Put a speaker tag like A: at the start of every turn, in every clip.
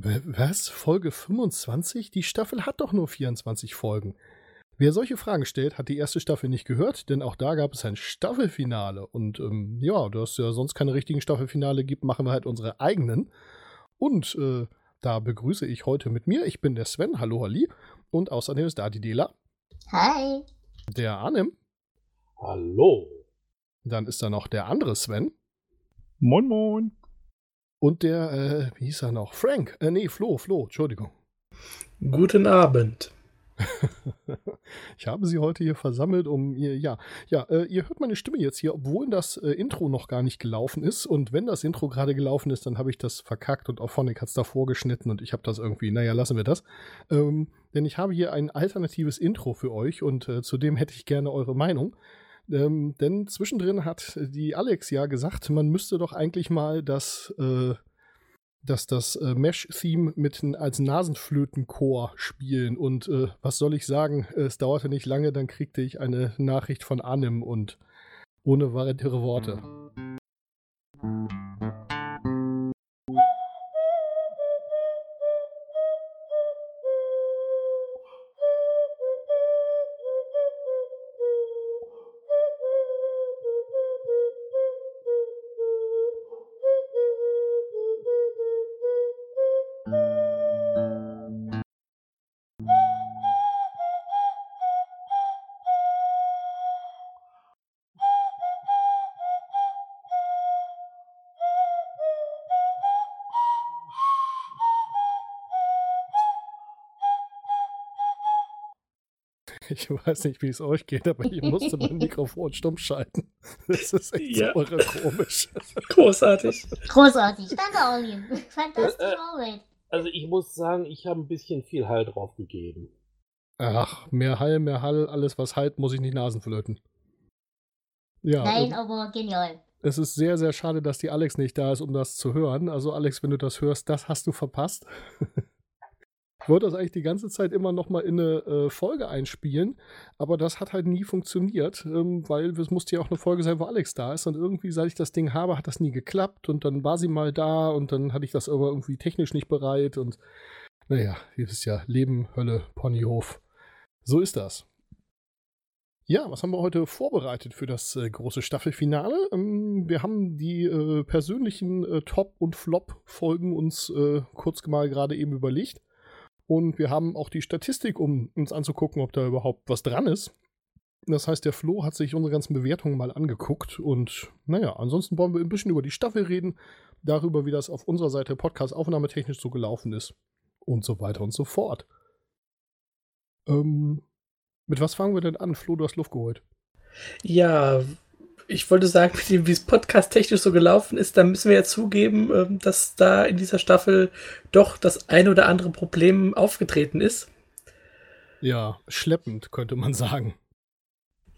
A: Was? Folge 25? Die Staffel hat doch nur 24 Folgen. Wer solche Fragen stellt, hat die erste Staffel nicht gehört, denn auch da gab es ein Staffelfinale. Und ähm, ja, da es ja sonst keine richtigen Staffelfinale gibt, machen wir halt unsere eigenen. Und äh, da begrüße ich heute mit mir, ich bin der Sven, hallo Halli. Und außerdem ist da die Dela.
B: Hi.
A: Der Arnim.
C: Hallo.
A: Dann ist da noch der andere Sven.
D: Moin, moin.
A: Und der, äh, wie hieß er noch? Frank. Äh, nee, Flo, Flo, Entschuldigung.
E: Guten Abend.
A: ich habe sie heute hier versammelt, um ihr, ja, ja, äh, ihr hört meine Stimme jetzt hier, obwohl das äh, Intro noch gar nicht gelaufen ist. Und wenn das Intro gerade gelaufen ist, dann habe ich das verkackt und auch Phonic hat es davor geschnitten und ich habe das irgendwie, naja, lassen wir das. Ähm, denn ich habe hier ein alternatives Intro für euch und äh, zudem hätte ich gerne eure Meinung. Ähm, denn zwischendrin hat die Alex ja gesagt, man müsste doch eigentlich mal das, äh, das, das äh, Mesh-Theme mit als Nasenflötenchor spielen. Und äh, was soll ich sagen? Es dauerte nicht lange, dann kriegte ich eine Nachricht von Anim und ohne weitere Worte. Ich weiß nicht, wie es euch geht, aber ich musste mein Mikrofon stumm schalten. Das ist echt ja. so komisch.
E: Großartig.
B: Großartig. Danke, Olli. Fantastische
C: äh, Arbeit. Also ich muss sagen, ich habe ein bisschen viel Hall drauf gegeben.
A: Ach, mehr Hall, mehr Hall, alles was halt, muss ich nicht Nasenflöten.
B: Ja, Nein, aber genial.
A: Es ist sehr, sehr schade, dass die Alex nicht da ist, um das zu hören. Also Alex, wenn du das hörst, das hast du verpasst. Ich wollte das eigentlich die ganze Zeit immer noch mal in eine äh, Folge einspielen, aber das hat halt nie funktioniert, ähm, weil es musste ja auch eine Folge sein, wo Alex da ist und irgendwie, seit ich das Ding habe, hat das nie geklappt und dann war sie mal da und dann hatte ich das aber irgendwie technisch nicht bereit und naja, hier ist ja Leben, Hölle, Ponyhof. So ist das. Ja, was haben wir heute vorbereitet für das äh, große Staffelfinale? Ähm, wir haben die äh, persönlichen äh, Top- und Flop-Folgen uns äh, kurz mal gerade eben überlegt. Und wir haben auch die Statistik, um uns anzugucken, ob da überhaupt was dran ist. Das heißt, der Flo hat sich unsere ganzen Bewertungen mal angeguckt. Und naja, ansonsten wollen wir ein bisschen über die Staffel reden, darüber, wie das auf unserer Seite Podcast aufnahmetechnisch so gelaufen ist und so weiter und so fort. Ähm, mit was fangen wir denn an? Flo, du hast Luft geholt.
E: Ja, ich wollte sagen, mit dem, wie es podcast-technisch so gelaufen ist, da müssen wir ja zugeben, ähm, dass da in dieser Staffel doch das ein oder andere Problem aufgetreten ist.
A: Ja, schleppend, könnte man sagen.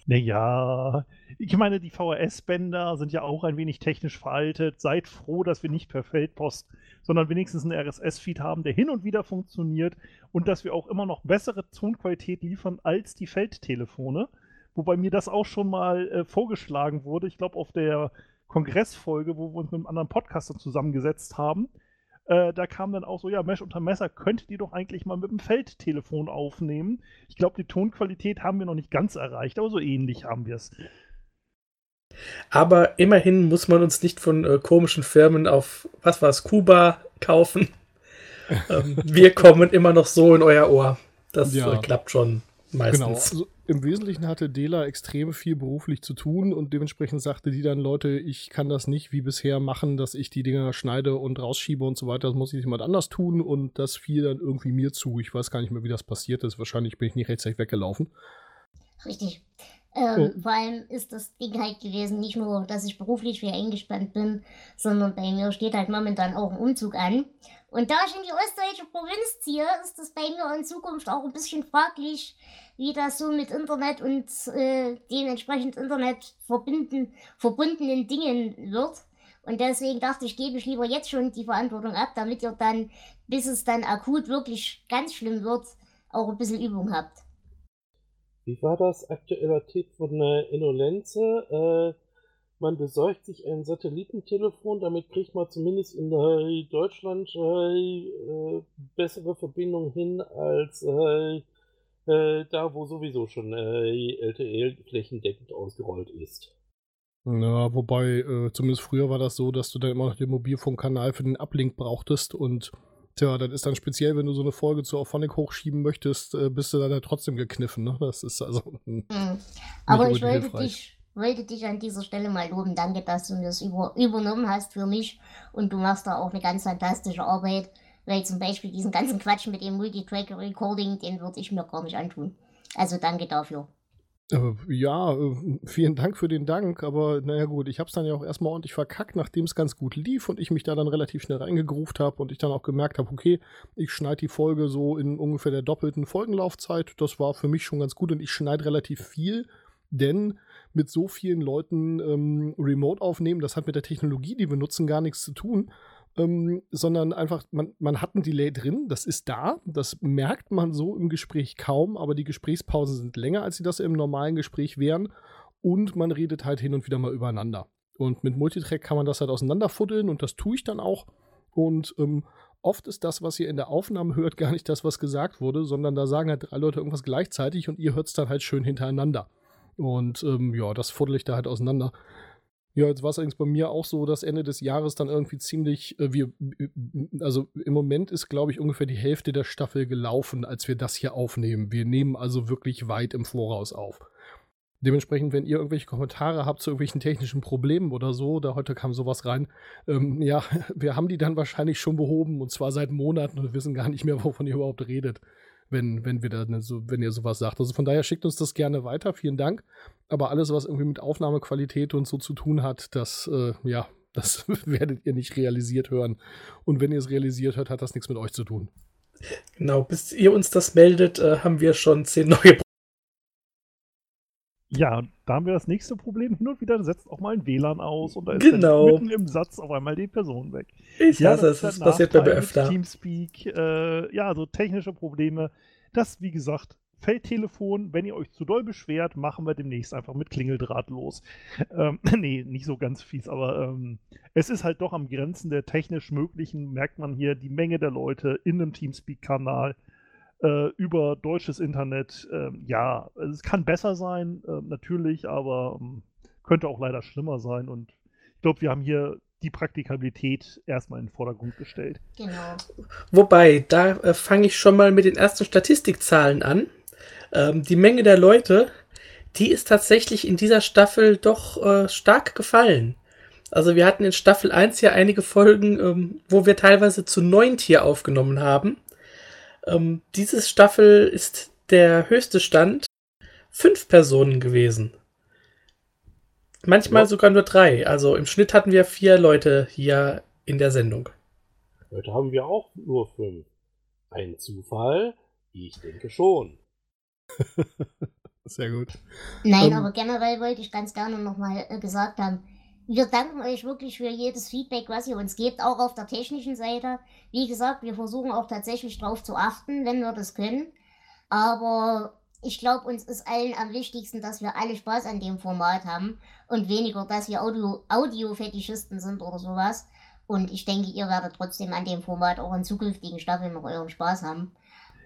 D: Naja, ich meine, die VHS-Bänder sind ja auch ein wenig technisch veraltet. Seid froh, dass wir nicht per Feldpost, sondern wenigstens einen RSS-Feed haben, der hin und wieder funktioniert und dass wir auch immer noch bessere Tonqualität liefern als die Feldtelefone wobei mir das auch schon mal äh, vorgeschlagen wurde. Ich glaube, auf der Kongressfolge, wo wir uns mit einem anderen Podcaster zusammengesetzt haben. Äh, da kam dann auch so, ja, Mesh unter Messer, könntet ihr doch eigentlich mal mit dem Feldtelefon aufnehmen. Ich glaube, die Tonqualität haben wir noch nicht ganz erreicht, aber so ähnlich haben wir es.
E: Aber immerhin muss man uns nicht von äh, komischen Firmen auf, was war es, Kuba kaufen. ähm, wir kommen immer noch so in euer Ohr. Das ja. äh, klappt schon meistens. Genau. Also,
A: im Wesentlichen hatte Dela extrem viel beruflich zu tun und dementsprechend sagte die dann, Leute, ich kann das nicht wie bisher machen, dass ich die Dinger schneide und rausschiebe und so weiter. Das muss ich jemand anders tun und das fiel dann irgendwie mir zu. Ich weiß gar nicht mehr, wie das passiert ist. Wahrscheinlich bin ich nicht rechtzeitig weggelaufen.
B: Richtig. Ähm, oh. Vor allem ist das Ding halt gewesen, nicht nur, dass ich beruflich wieder eingespannt bin, sondern bei mir steht halt momentan auch ein Umzug an. Und da ich in die ostdeutsche Provinz ziehe, ist das bei mir in Zukunft auch ein bisschen fraglich, wie das so mit Internet und äh, den entsprechend Internet verbinden, verbundenen Dingen wird. Und deswegen dachte ich, gebe ich lieber jetzt schon die Verantwortung ab, damit ihr dann, bis es dann akut wirklich ganz schlimm wird, auch ein bisschen Übung habt.
C: Wie war das? Aktueller Tipp von äh, Innolenze. Äh, man besorgt sich ein Satellitentelefon, damit kriegt man zumindest in äh, Deutschland äh, bessere Verbindung hin als äh, äh, da, wo sowieso schon äh, LTE flächendeckend ausgerollt ist.
A: Ja, wobei, äh, zumindest früher war das so, dass du dann immer noch den Mobilfunkkanal für den Uplink brauchtest und tja, das ist dann speziell, wenn du so eine Folge zu Auphonic hochschieben möchtest, äh, bist du dann ja trotzdem gekniffen, ne? Das ist also.
B: Mhm. Aber ich wollte dich, wollte dich an dieser Stelle mal loben. Danke, dass du das über, übernommen hast für mich und du machst da auch eine ganz fantastische Arbeit, weil zum Beispiel diesen ganzen Quatsch mit dem Multitrack-Recording, den würde ich mir gar nicht antun. Also danke dafür.
A: Äh, ja, äh, vielen Dank für den Dank, aber naja gut, ich habe es dann ja auch erstmal ordentlich verkackt, nachdem es ganz gut lief und ich mich da dann relativ schnell reingegruft habe und ich dann auch gemerkt habe, okay, ich schneide die Folge so in ungefähr der doppelten Folgenlaufzeit. Das war für mich schon ganz gut und ich schneide relativ viel, denn mit so vielen Leuten ähm, remote aufnehmen, das hat mit der Technologie, die wir nutzen, gar nichts zu tun ähm, sondern einfach, man, man hat ein Delay drin, das ist da, das merkt man so im Gespräch kaum, aber die Gesprächspausen sind länger, als sie das im normalen Gespräch wären und man redet halt hin und wieder mal übereinander. Und mit Multitrack kann man das halt auseinanderfuddeln und das tue ich dann auch. Und ähm, oft ist das, was ihr in der Aufnahme hört, gar nicht das, was gesagt wurde, sondern da sagen halt drei Leute irgendwas gleichzeitig und ihr hört es dann halt schön hintereinander. Und ähm, ja, das fuddel ich da halt auseinander. Ja, jetzt war es eigentlich bei mir auch so, dass Ende des Jahres dann irgendwie ziemlich, äh, wir, also im Moment ist, glaube ich, ungefähr die Hälfte der Staffel gelaufen, als wir das hier aufnehmen. Wir nehmen also wirklich weit im Voraus auf. Dementsprechend, wenn ihr irgendwelche Kommentare habt zu irgendwelchen technischen Problemen oder so, da heute kam sowas rein, ähm, ja, wir haben die dann wahrscheinlich schon behoben und zwar seit Monaten und wissen gar nicht mehr, wovon ihr überhaupt redet wenn, wenn wir da so, wenn ihr sowas sagt. Also von daher schickt uns das gerne weiter, vielen Dank. Aber alles, was irgendwie mit Aufnahmequalität und so zu tun hat, das, äh, ja, das werdet ihr nicht realisiert hören. Und wenn ihr es realisiert hört, hat das nichts mit euch zu tun.
E: Genau, bis ihr uns das meldet, äh, haben wir schon zehn neue
D: ja, da haben wir das nächste Problem. Hin und wieder setzt auch mal ein WLAN aus und da ist
E: genau.
D: mitten im Satz auf einmal die Person weg.
E: Ich ja, hasse es, das passiert bei mir öfter.
D: Teamspeak, äh, ja, so technische Probleme. Das, wie gesagt, Feldtelefon, wenn ihr euch zu doll beschwert, machen wir demnächst einfach mit Klingeldraht los. Ähm, nee, nicht so ganz fies, aber ähm, es ist halt doch am Grenzen der technisch Möglichen, merkt man hier die Menge der Leute in einem Teamspeak-Kanal äh, über deutsches Internet. Äh, ja, es kann besser sein, äh, natürlich, aber ähm, könnte auch leider schlimmer sein. Und ich glaube, wir haben hier die Praktikabilität erstmal in den Vordergrund gestellt.
B: Genau.
E: Wobei, da äh, fange ich schon mal mit den ersten Statistikzahlen an. Ähm, die Menge der Leute, die ist tatsächlich in dieser Staffel doch äh, stark gefallen. Also wir hatten in Staffel 1 ja einige Folgen, ähm, wo wir teilweise zu neunt hier aufgenommen haben. Ähm, diese Staffel ist der höchste Stand fünf Personen gewesen. Manchmal ja. sogar nur drei. Also im Schnitt hatten wir vier Leute hier in der Sendung.
C: Heute haben wir auch nur fünf. Ein Zufall? Ich denke schon.
A: Sehr gut.
B: Nein, ähm, aber generell wollte ich ganz gerne nochmal äh, gesagt haben, wir danken euch wirklich für jedes Feedback, was ihr uns gebt, auch auf der technischen Seite. Wie gesagt, wir versuchen auch tatsächlich darauf zu achten, wenn wir das können. Aber ich glaube, uns ist allen am wichtigsten, dass wir alle Spaß an dem Format haben und weniger, dass wir Audio-Fetischisten sind oder sowas. Und ich denke, ihr werdet trotzdem an dem Format auch in zukünftigen Staffeln noch euren Spaß haben.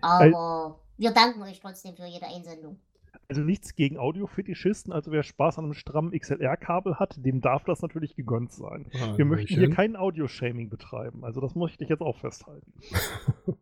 B: Aber wir danken euch trotzdem für jede Einsendung.
D: Also nichts gegen Audiofetischisten, also wer Spaß an einem strammen XLR-Kabel hat, dem darf das natürlich gegönnt sein. Ah, Wir möchten hier kein Audio-Shaming betreiben, also das möchte ich jetzt auch festhalten.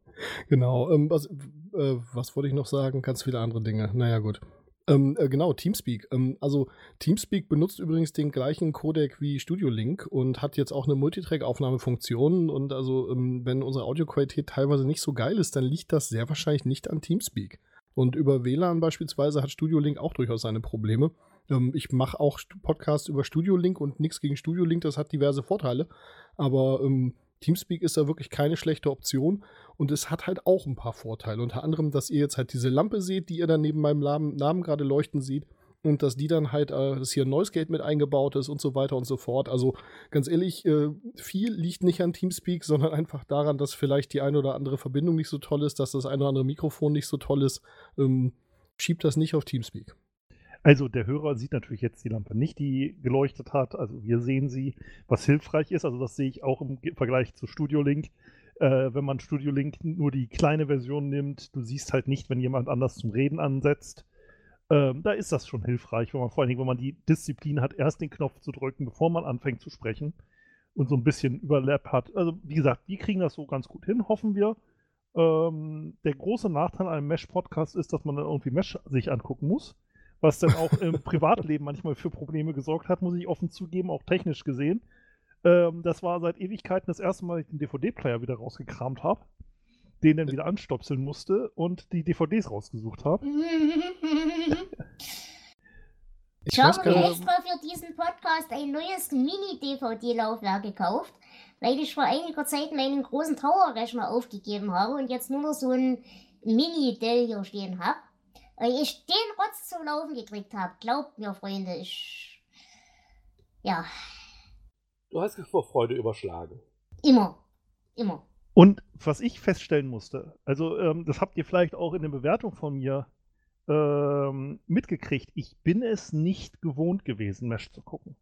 A: genau, ähm, was, äh, was wollte ich noch sagen? Ganz viele andere Dinge. Naja, gut. Ähm, äh, genau, Teamspeak. Ähm, also Teamspeak benutzt übrigens den gleichen Codec wie Studio Link und hat jetzt auch eine Multitrack-Aufnahmefunktion. Und also, ähm, wenn unsere Audioqualität teilweise nicht so geil ist, dann liegt das sehr wahrscheinlich nicht an Teamspeak. Und über WLAN beispielsweise hat Studio Link auch durchaus seine Probleme. Ähm, ich mache auch Podcasts über Studio Link und nichts gegen Studio Link, das hat diverse Vorteile. Aber ähm, Teamspeak ist da wirklich keine schlechte Option und es hat halt auch ein paar Vorteile. Unter anderem, dass ihr jetzt halt diese Lampe seht, die ihr dann neben meinem Namen, Namen gerade leuchten seht und dass die dann halt, äh, dass hier ein Noise Gate mit eingebaut ist und so weiter und so fort. Also ganz ehrlich, äh, viel liegt nicht an Teamspeak, sondern einfach daran, dass vielleicht die eine oder andere Verbindung nicht so toll ist, dass das eine oder andere Mikrofon nicht so toll ist. Ähm, schiebt das nicht auf Teamspeak.
D: Also der Hörer sieht natürlich jetzt die Lampe nicht, die geleuchtet hat. Also wir sehen sie, was hilfreich ist. Also das sehe ich auch im Vergleich zu Studio Link. Äh, wenn man Studio Link nur die kleine Version nimmt, du siehst halt nicht, wenn jemand anders zum Reden ansetzt. Ähm, da ist das schon hilfreich, wenn man vor allen Dingen, wenn man die Disziplin hat, erst den Knopf zu drücken, bevor man anfängt zu sprechen und so ein bisschen Überlap hat. Also wie gesagt, die kriegen das so ganz gut hin, hoffen wir. Ähm, der große Nachteil an einem Mesh-Podcast ist, dass man dann irgendwie Mesh sich angucken muss was dann auch im Privatleben manchmal für Probleme gesorgt hat, muss ich offen zugeben, auch technisch gesehen. Ähm, das war seit Ewigkeiten das erste Mal, dass ich den DVD-Player wieder rausgekramt habe, den dann wieder anstopseln musste und die DVDs rausgesucht habe.
B: Ich, ich habe mir extra für diesen Podcast ein neues Mini-DVD-Laufwerk gekauft, weil ich vor einiger Zeit meinen großen Tower-Rechner aufgegeben habe und jetzt nur noch so ein Mini-Dell hier stehen habe. Weil ich den Rotz zum Laufen gekriegt habe. Glaubt mir, Freunde, ich. Ja.
C: Du hast dich vor Freude überschlagen.
B: Immer. Immer.
D: Und was ich feststellen musste, also ähm, das habt ihr vielleicht auch in der Bewertung von mir ähm, mitgekriegt, ich bin es nicht gewohnt gewesen, Mesh zu gucken.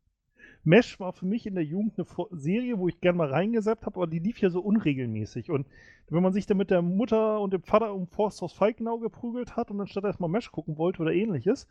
D: Mesh war für mich in der Jugend eine Serie, wo ich gern mal reingesetzt habe, aber die lief ja so unregelmäßig. Und wenn man sich dann mit der Mutter und dem Vater um Forsthaus Falkenau geprügelt hat und dann statt erstmal Mesh gucken wollte oder ähnliches,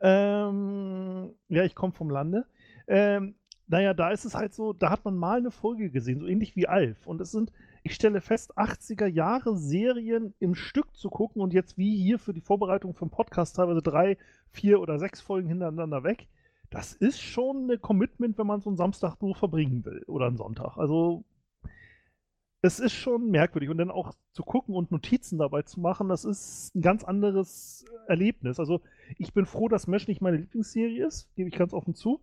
D: ähm, ja, ich komme vom Lande, ähm, naja, da ist es halt so, da hat man mal eine Folge gesehen, so ähnlich wie Alf. Und es sind, ich stelle fest, 80er Jahre Serien im Stück zu gucken und jetzt wie hier für die Vorbereitung vom Podcast teilweise drei, vier oder sechs Folgen hintereinander weg das ist schon eine Commitment, wenn man so einen Samstag nur verbringen will oder einen Sonntag. Also es ist schon merkwürdig. Und dann auch zu gucken und Notizen dabei zu machen, das ist ein ganz anderes Erlebnis. Also ich bin froh, dass Mesh nicht meine Lieblingsserie ist, gebe ich ganz offen zu.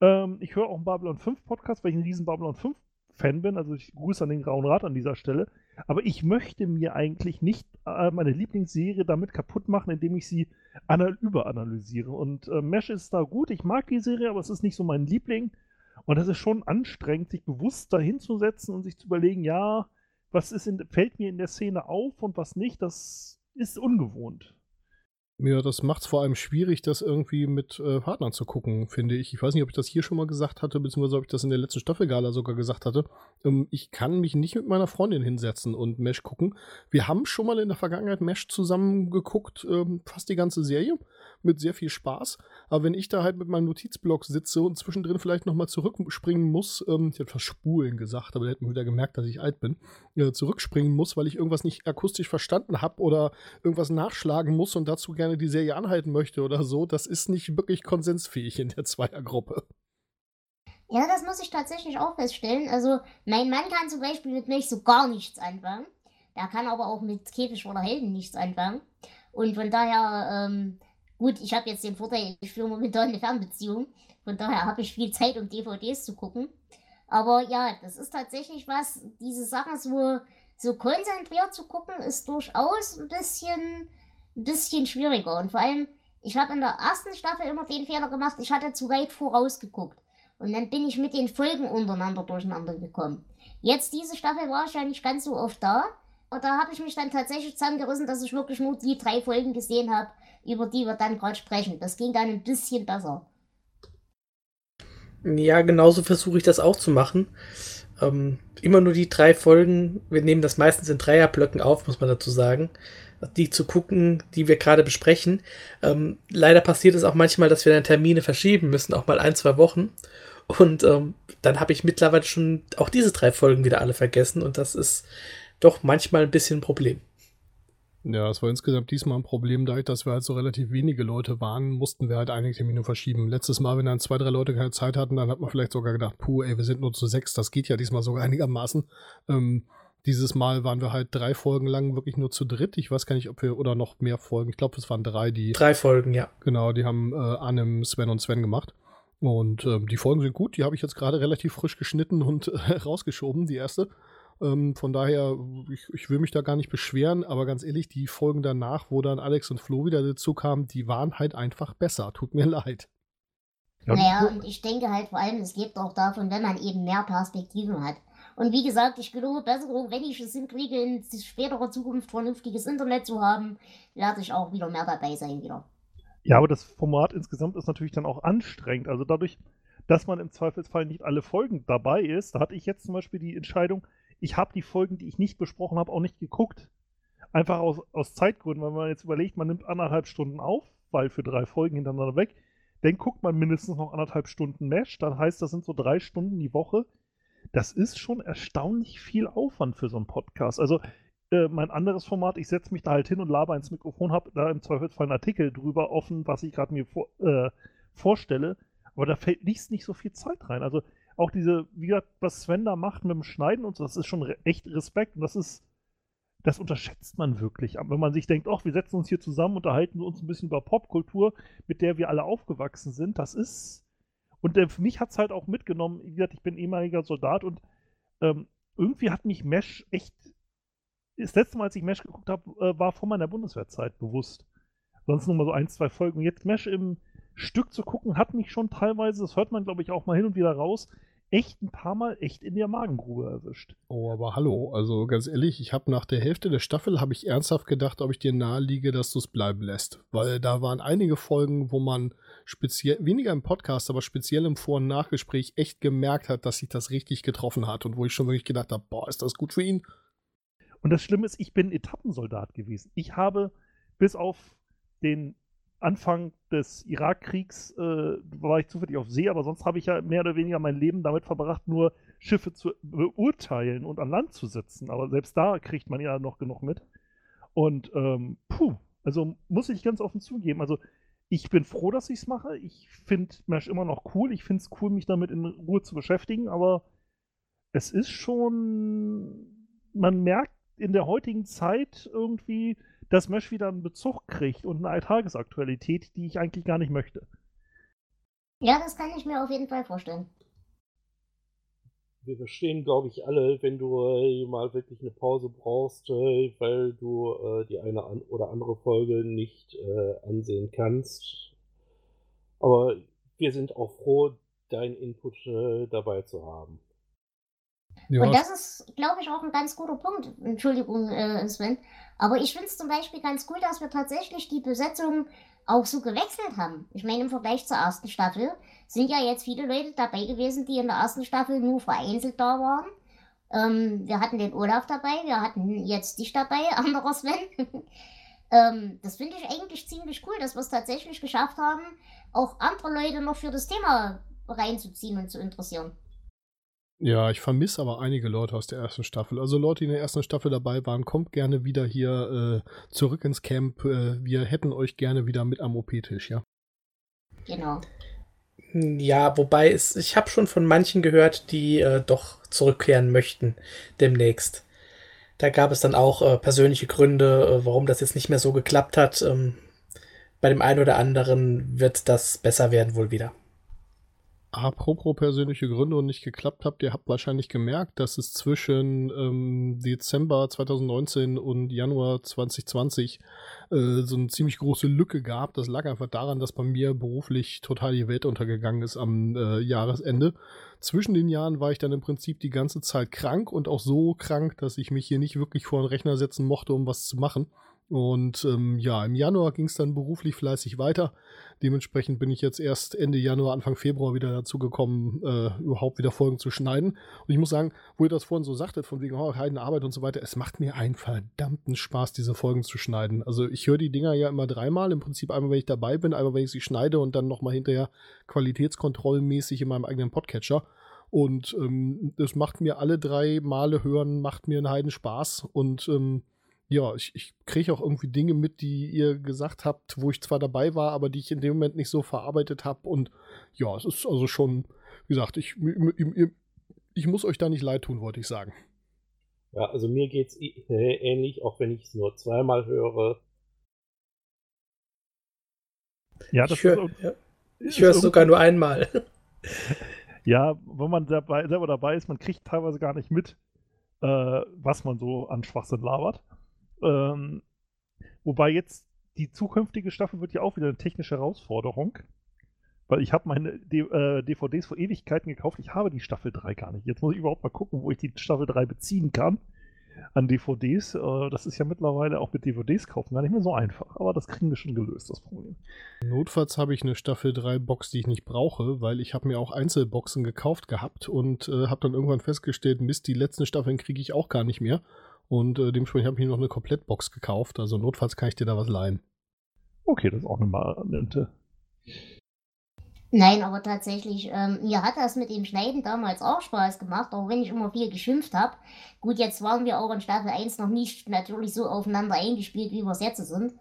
D: Ähm, ich höre auch einen Babylon 5 Podcast, weil ich ein riesen Babylon 5 Fan bin. Also ich grüße an den Grauen Rat an dieser Stelle. Aber ich möchte mir eigentlich nicht äh, meine Lieblingsserie damit kaputt machen, indem ich sie anal überanalysiere. Und äh, Mesh ist da gut. Ich mag die Serie, aber es ist nicht so mein Liebling. Und das ist schon anstrengend, sich bewusst dahinzusetzen und sich zu überlegen, ja, was ist in, fällt mir in der Szene auf und was nicht. Das ist ungewohnt.
A: Ja, das macht es vor allem schwierig, das irgendwie mit äh, Partnern zu gucken, finde ich. Ich weiß nicht, ob ich das hier schon mal gesagt hatte, beziehungsweise ob ich das in der letzten Staffelgala sogar gesagt hatte. Ähm, ich kann mich nicht mit meiner Freundin hinsetzen und Mesh gucken. Wir haben schon mal in der Vergangenheit Mesh zusammen geguckt, ähm, fast die ganze Serie mit sehr viel Spaß. Aber wenn ich da halt mit meinem Notizblock sitze und zwischendrin vielleicht nochmal zurückspringen muss, ähm, ich hätte fast spulen gesagt, aber da hätten wir wieder gemerkt, dass ich alt bin, äh, zurückspringen muss, weil ich irgendwas nicht akustisch verstanden habe oder irgendwas nachschlagen muss und dazu gerne die Serie anhalten möchte oder so, das ist nicht wirklich konsensfähig in der Zweiergruppe.
B: Ja, das muss ich tatsächlich auch feststellen. Also, mein Mann kann zum Beispiel mit mich so gar nichts anfangen. Der kann aber auch mit Käfig oder Helden nichts anfangen. Und von daher ähm, Gut, ich habe jetzt den Vorteil, ich führe momentan eine Fernbeziehung. Von daher habe ich viel Zeit, um DVDs zu gucken. Aber ja, das ist tatsächlich was, diese Sachen so, so konzentriert zu gucken, ist durchaus ein bisschen, ein bisschen schwieriger. Und vor allem, ich habe in der ersten Staffel immer den Fehler gemacht, ich hatte zu weit vorausgeguckt. Und dann bin ich mit den Folgen untereinander durcheinander gekommen. Jetzt diese Staffel war ich ja nicht ganz so oft da. Und da habe ich mich dann tatsächlich zusammengerissen, dass ich wirklich nur die drei Folgen gesehen habe, über die wir dann gerade sprechen. Das ging dann ein bisschen besser.
E: Ja, genauso versuche ich das auch zu machen. Ähm, immer nur die drei Folgen, wir nehmen das meistens in Dreierblöcken auf, muss man dazu sagen, die zu gucken, die wir gerade besprechen. Ähm, leider passiert es auch manchmal, dass wir dann Termine verschieben müssen, auch mal ein, zwei Wochen. Und ähm, dann habe ich mittlerweile schon auch diese drei Folgen wieder alle vergessen und das ist doch manchmal ein bisschen ein Problem.
A: Ja, es war insgesamt diesmal ein Problem, da dass wir halt so relativ wenige Leute waren, mussten wir halt einige Termine verschieben. Letztes Mal, wenn dann zwei, drei Leute keine Zeit hatten, dann hat man vielleicht sogar gedacht, puh, ey, wir sind nur zu sechs, das geht ja diesmal sogar einigermaßen. Ähm, dieses Mal waren wir halt drei Folgen lang wirklich nur zu dritt. Ich weiß gar nicht, ob wir, oder noch mehr Folgen, ich glaube, es waren drei, die.
E: Drei Folgen, ja.
A: Genau, die haben äh, Annem, Sven und Sven gemacht. Und ähm, die Folgen sind gut, die habe ich jetzt gerade relativ frisch geschnitten und äh, rausgeschoben, die erste. Ähm, von daher, ich, ich, will mich da gar nicht beschweren, aber ganz ehrlich, die Folgen danach, wo dann Alex und Flo wieder dazu kamen, die waren halt einfach besser. Tut mir leid.
B: Naja, und ich denke halt vor allem, es lebt auch davon, wenn man eben mehr Perspektiven hat. Und wie gesagt, ich gelobe Besserung, wenn ich es hinkriege, in späterer Zukunft vernünftiges Internet zu haben, werde ich auch wieder mehr dabei sein wieder.
D: Ja, aber das Format insgesamt ist natürlich dann auch anstrengend. Also dadurch, dass man im Zweifelsfall nicht alle Folgen dabei ist, da hatte ich jetzt zum Beispiel die Entscheidung, ich habe die Folgen, die ich nicht besprochen habe, auch nicht geguckt. Einfach aus, aus Zeitgründen, weil man jetzt überlegt, man nimmt anderthalb Stunden auf, weil für drei Folgen hintereinander weg, dann guckt man mindestens noch anderthalb Stunden Mesh, dann heißt, das sind so drei Stunden die Woche. Das ist schon erstaunlich viel Aufwand für so einen Podcast. Also äh, mein anderes Format, ich setze mich da halt hin und laber ins Mikrofon, habe da im Zweifelsfall einen Artikel drüber offen, was ich gerade mir vor, äh, vorstelle, aber da fällt nicht, nicht so viel Zeit rein. Also auch diese, wie gesagt, was Sven da macht mit dem Schneiden und so, das ist schon re echt Respekt und das ist, das unterschätzt man wirklich. Wenn man sich denkt, ach, wir setzen uns hier zusammen, unterhalten uns ein bisschen über Popkultur, mit der wir alle aufgewachsen sind, das ist. Und äh, für mich hat es halt auch mitgenommen, wie gesagt, ich bin ehemaliger Soldat und ähm, irgendwie hat mich Mesh echt. Das letzte Mal, als ich Mesh geguckt habe, äh, war vor meiner Bundeswehrzeit bewusst. Sonst nur mal so ein, zwei Folgen. Und jetzt Mesh im Stück zu gucken, hat mich schon teilweise, das hört man glaube ich auch mal hin und wieder raus, echt ein paar Mal echt in der Magengrube erwischt.
A: Oh, aber hallo, also ganz ehrlich, ich habe nach der Hälfte der Staffel habe ich ernsthaft gedacht, ob ich dir naheliege, dass du es bleiben lässt, weil da waren einige Folgen, wo man speziell weniger im Podcast, aber speziell im Vor- und Nachgespräch echt gemerkt hat, dass sich das richtig getroffen hat und wo ich schon wirklich gedacht habe, boah, ist das gut für ihn?
D: Und das Schlimme ist, ich bin Etappensoldat gewesen. Ich habe bis auf den Anfang des Irakkriegs äh, war ich zufällig auf See, aber sonst habe ich ja mehr oder weniger mein Leben damit verbracht, nur Schiffe zu beurteilen und an Land zu setzen. Aber selbst da kriegt man ja noch genug mit. Und ähm, puh, also muss ich ganz offen zugeben. Also ich bin froh, dass ich es mache. Ich finde Mesh immer noch cool. Ich finde es cool, mich damit in Ruhe zu beschäftigen, aber es ist schon, man merkt in der heutigen Zeit irgendwie, dass Mesh wieder einen Bezug kriegt und eine Tagesaktualität, die ich eigentlich gar nicht möchte.
B: Ja, das kann ich mir auf jeden Fall vorstellen.
C: Wir verstehen, glaube ich, alle, wenn du äh, mal wirklich eine Pause brauchst, äh, weil du äh, die eine an oder andere Folge nicht äh, ansehen kannst. Aber wir sind auch froh, deinen Input äh, dabei zu haben.
B: Ja. Und das ist, glaube ich, auch ein ganz guter Punkt. Entschuldigung, äh, Sven. Aber ich finde es zum Beispiel ganz cool, dass wir tatsächlich die Besetzung auch so gewechselt haben. Ich meine, im Vergleich zur ersten Staffel sind ja jetzt viele Leute dabei gewesen, die in der ersten Staffel nur vereinzelt da waren. Ähm, wir hatten den Olaf dabei, wir hatten jetzt dich dabei, anderer Sven. ähm, das finde ich eigentlich ziemlich cool, dass wir es tatsächlich geschafft haben, auch andere Leute noch für das Thema reinzuziehen und zu interessieren.
A: Ja, ich vermisse aber einige Leute aus der ersten Staffel. Also Leute, die in der ersten Staffel dabei waren, kommt gerne wieder hier äh, zurück ins Camp. Äh, wir hätten euch gerne wieder mit am OP-Tisch, ja.
B: Genau.
E: Ja, wobei es, ich habe schon von manchen gehört, die äh, doch zurückkehren möchten demnächst. Da gab es dann auch äh, persönliche Gründe, äh, warum das jetzt nicht mehr so geklappt hat. Ähm, bei dem einen oder anderen wird das besser werden wohl wieder.
A: Apropos persönliche Gründe und nicht geklappt habt, ihr habt wahrscheinlich gemerkt, dass es zwischen ähm, Dezember 2019 und Januar 2020 äh, so eine ziemlich große Lücke gab. Das lag einfach daran, dass bei mir beruflich total die Welt untergegangen ist am äh, Jahresende. Zwischen den Jahren war ich dann im Prinzip die ganze Zeit krank und auch so krank, dass ich mich hier nicht wirklich vor den Rechner setzen mochte, um was zu machen. Und ähm, ja, im Januar ging es dann beruflich fleißig weiter. Dementsprechend bin ich jetzt erst Ende Januar, Anfang Februar wieder dazu gekommen, äh, überhaupt wieder Folgen zu schneiden. Und ich muss sagen, wo ihr das vorhin so sagtet, von wegen oh, Arbeit und so weiter, es macht mir einen verdammten Spaß, diese Folgen zu schneiden. Also ich höre die Dinger ja immer dreimal, im Prinzip einmal, wenn ich dabei bin, einmal, wenn ich sie schneide und dann nochmal hinterher qualitätskontrollmäßig in meinem eigenen Podcatcher. Und ähm, macht mir alle drei Male hören, macht mir einen Heiden Spaß und ähm, ja, ich, ich kriege auch irgendwie Dinge mit, die ihr gesagt habt, wo ich zwar dabei war, aber die ich in dem Moment nicht so verarbeitet habe. Und ja, es ist also schon, wie gesagt, ich, ich, ich muss euch da nicht leid tun, wollte ich sagen.
C: Ja, also mir geht es ähnlich, auch wenn ich es nur zweimal höre.
E: Ja, das ich höre ja. es sogar nur einmal.
D: Ja, wenn man dabei, selber dabei ist, man kriegt teilweise gar nicht mit, äh, was man so an Schwachsinn labert. Ähm, wobei jetzt die zukünftige Staffel wird ja auch wieder eine technische Herausforderung. Weil ich habe meine D äh, DVDs vor Ewigkeiten gekauft. Ich habe die Staffel 3 gar nicht. Jetzt muss ich überhaupt mal gucken, wo ich die Staffel 3 beziehen kann. an DVDs. Äh, das ist ja mittlerweile auch mit DVDs kaufen gar nicht mehr so einfach. Aber das kriegen wir schon gelöst, das Problem.
A: Notfalls habe ich eine Staffel 3 Box, die ich nicht brauche, weil ich habe mir auch Einzelboxen gekauft gehabt und äh, habe dann irgendwann festgestellt, Mist, die letzten Staffeln kriege ich auch gar nicht mehr. Und äh, dementsprechend habe ich mir noch eine Komplettbox gekauft. Also notfalls kann ich dir da was leihen.
D: Okay, das ist auch eine Variante.
B: Nein, aber tatsächlich, ähm, mir hat das mit dem Schneiden damals auch Spaß gemacht, auch wenn ich immer viel geschimpft habe. Gut, jetzt waren wir auch in Staffel 1 noch nicht natürlich so aufeinander eingespielt, wie wir es jetzt sind.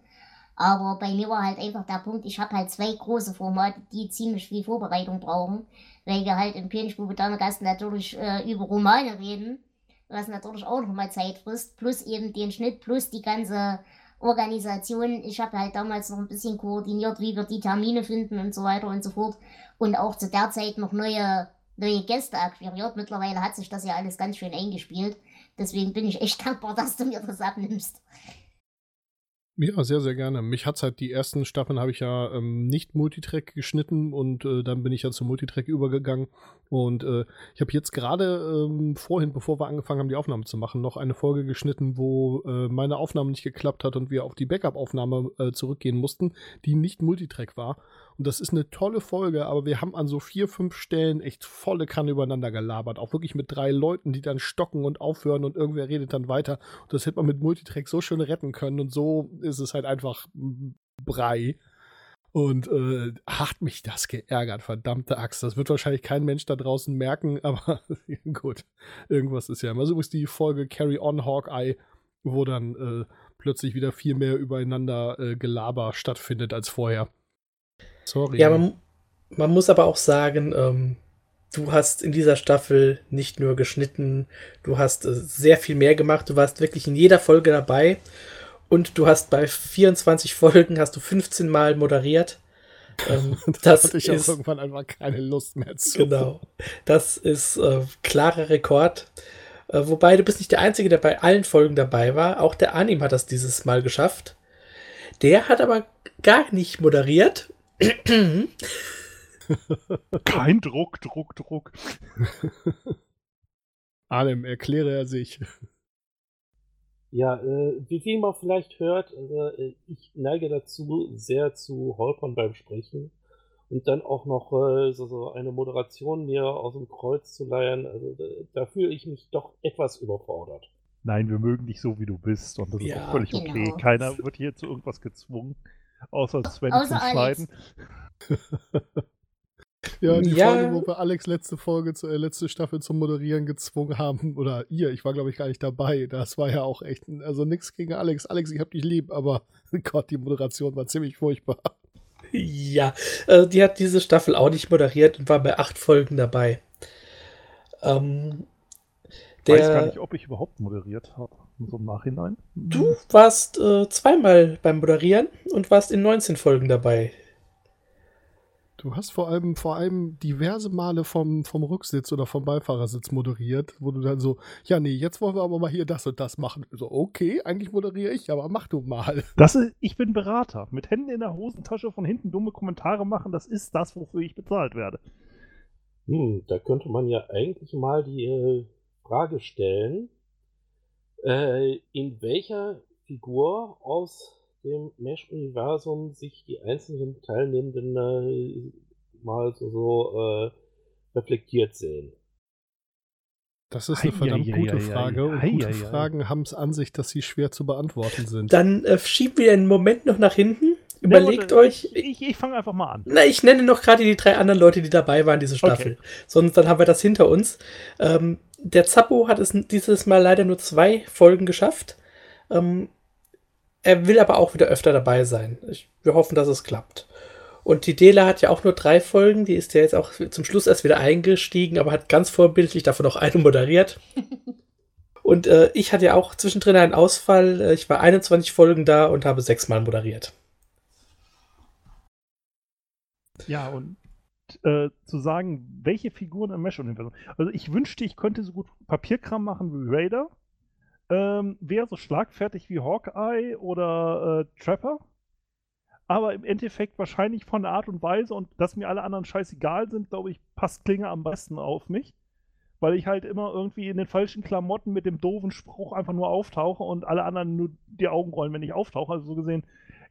B: Aber bei mir war halt einfach der Punkt, ich habe halt zwei große Formate, die ziemlich viel Vorbereitung brauchen, weil wir halt im Königsbube Damegast natürlich äh, über Romane reden, was natürlich auch nochmal Zeit frisst, plus eben den Schnitt, plus die ganze Organisation. Ich habe halt damals noch ein bisschen koordiniert, wie wir die Termine finden und so weiter und so fort. Und auch zu der Zeit noch neue, neue Gäste akquiriert. Mittlerweile hat sich das ja alles ganz schön eingespielt. Deswegen bin ich echt dankbar, dass du mir das abnimmst.
A: Ja, sehr, sehr gerne. Mich hat's halt, die ersten Staffeln habe ich ja ähm, nicht Multitrack geschnitten und äh, dann bin ich ja zum Multitrack übergegangen. Und äh, ich habe jetzt gerade ähm, vorhin, bevor wir angefangen haben, die Aufnahme zu machen, noch eine Folge geschnitten, wo äh, meine Aufnahme nicht geklappt hat und wir auf die Backup-Aufnahme äh, zurückgehen mussten, die nicht Multitrack war. Und das ist eine tolle Folge, aber wir haben an so vier, fünf Stellen echt volle Kanne übereinander gelabert. Auch wirklich mit drei Leuten, die dann stocken und aufhören und irgendwer redet dann weiter. Und das hätte man mit Multitrack so schön retten können. Und so ist es halt einfach Brei. Und äh, hat mich das geärgert, verdammte Axt. Das wird wahrscheinlich kein Mensch da draußen merken, aber gut, irgendwas ist ja immer. So ist die Folge Carry On Hawkeye, wo dann äh, plötzlich wieder viel mehr übereinander äh, Gelaber stattfindet als vorher.
E: Sorry. Ja, man, man muss aber auch sagen, ähm, du hast in dieser Staffel nicht nur geschnitten, du hast äh, sehr viel mehr gemacht. Du warst wirklich in jeder Folge dabei und du hast bei 24 Folgen hast du 15 Mal moderiert.
A: Ähm, das hatte ich ist, irgendwann einfach keine Lust mehr zu.
E: Genau. Das ist äh, klarer Rekord. Äh, wobei du bist nicht der Einzige, der bei allen Folgen dabei war. Auch der Anim hat das dieses Mal geschafft. Der hat aber gar nicht moderiert
D: Kein Druck, Druck, Druck.
A: Arnem, erkläre er sich.
C: Ja, äh, wie, man vielleicht hört, äh, ich neige dazu, sehr zu holpern beim Sprechen und dann auch noch äh, so, so, eine Moderation mir aus dem Kreuz zu leiern. Also da fühle ich mich doch etwas überfordert.
D: Nein, wir mögen dich so, wie du bist und das ja, ist auch völlig okay. Genau. Keiner wird hier zu irgendwas gezwungen. Außer Sven Außer zum Schneiden.
A: ja, die ja. Folge, wo wir Alex letzte Folge, äh, letzte Staffel zum Moderieren gezwungen haben, oder ihr, ich war glaube ich gar nicht dabei, das war ja auch echt, also nichts gegen Alex. Alex, ich hab dich lieb, aber Gott, die Moderation war ziemlich furchtbar.
E: Ja, äh, die hat diese Staffel auch nicht moderiert und war bei acht Folgen dabei. Ähm,
D: der, weiß gar nicht, ob ich überhaupt moderiert habe. So im Nachhinein.
E: Du warst äh, zweimal beim Moderieren und warst in 19 Folgen dabei.
A: Du hast vor allem, vor allem diverse Male vom, vom Rücksitz oder vom Beifahrersitz moderiert, wo du dann so, ja, nee, jetzt wollen wir aber mal hier das und das machen. So, okay, eigentlich moderiere ich, aber mach du mal.
D: Das ist, ich bin Berater. Mit Händen in der Hosentasche von hinten dumme Kommentare machen, das ist das, wofür ich bezahlt werde.
C: Hm, da könnte man ja eigentlich mal die äh, Frage stellen, äh, in welcher Figur aus dem Mesh-Universum sich die einzelnen Teilnehmenden äh, mal so, so äh, reflektiert sehen.
A: Das ist eine verdammt ja, gute ja, Frage und gute Fragen haben es an sich, dass sie schwer zu beantworten sind.
E: Dann äh, schieben wir einen Moment noch nach hinten. Überlegt ja, euch.
D: Ich, ich, ich fange einfach mal an.
E: Na, ich nenne noch gerade die drei anderen Leute, die dabei waren, diese Staffel. Okay. Sonst dann haben wir das hinter uns. Ähm, der Zappo hat es dieses Mal leider nur zwei Folgen geschafft. Ähm, er will aber auch wieder öfter dabei sein. Ich, wir hoffen, dass es klappt. Und die Dela hat ja auch nur drei Folgen. Die ist ja jetzt auch zum Schluss erst wieder eingestiegen, aber hat ganz vorbildlich davon auch eine moderiert. und äh, ich hatte ja auch zwischendrin einen Ausfall. Äh, ich war 21 Folgen da und habe sechsmal moderiert.
D: Ja, und äh, zu sagen, welche Figuren im Mesh-Universum. Also ich wünschte, ich könnte so gut Papierkram machen wie Raider. Ähm, Wäre so schlagfertig wie Hawkeye oder äh, Trapper. Aber im Endeffekt wahrscheinlich von der Art und Weise und dass mir alle anderen scheißegal sind, glaube ich, passt Klinge am besten auf mich. weil ich halt immer irgendwie in den falschen Klamotten mit dem doofen Spruch einfach nur auftauche und alle anderen nur die Augen rollen, wenn ich auftauche. Also so gesehen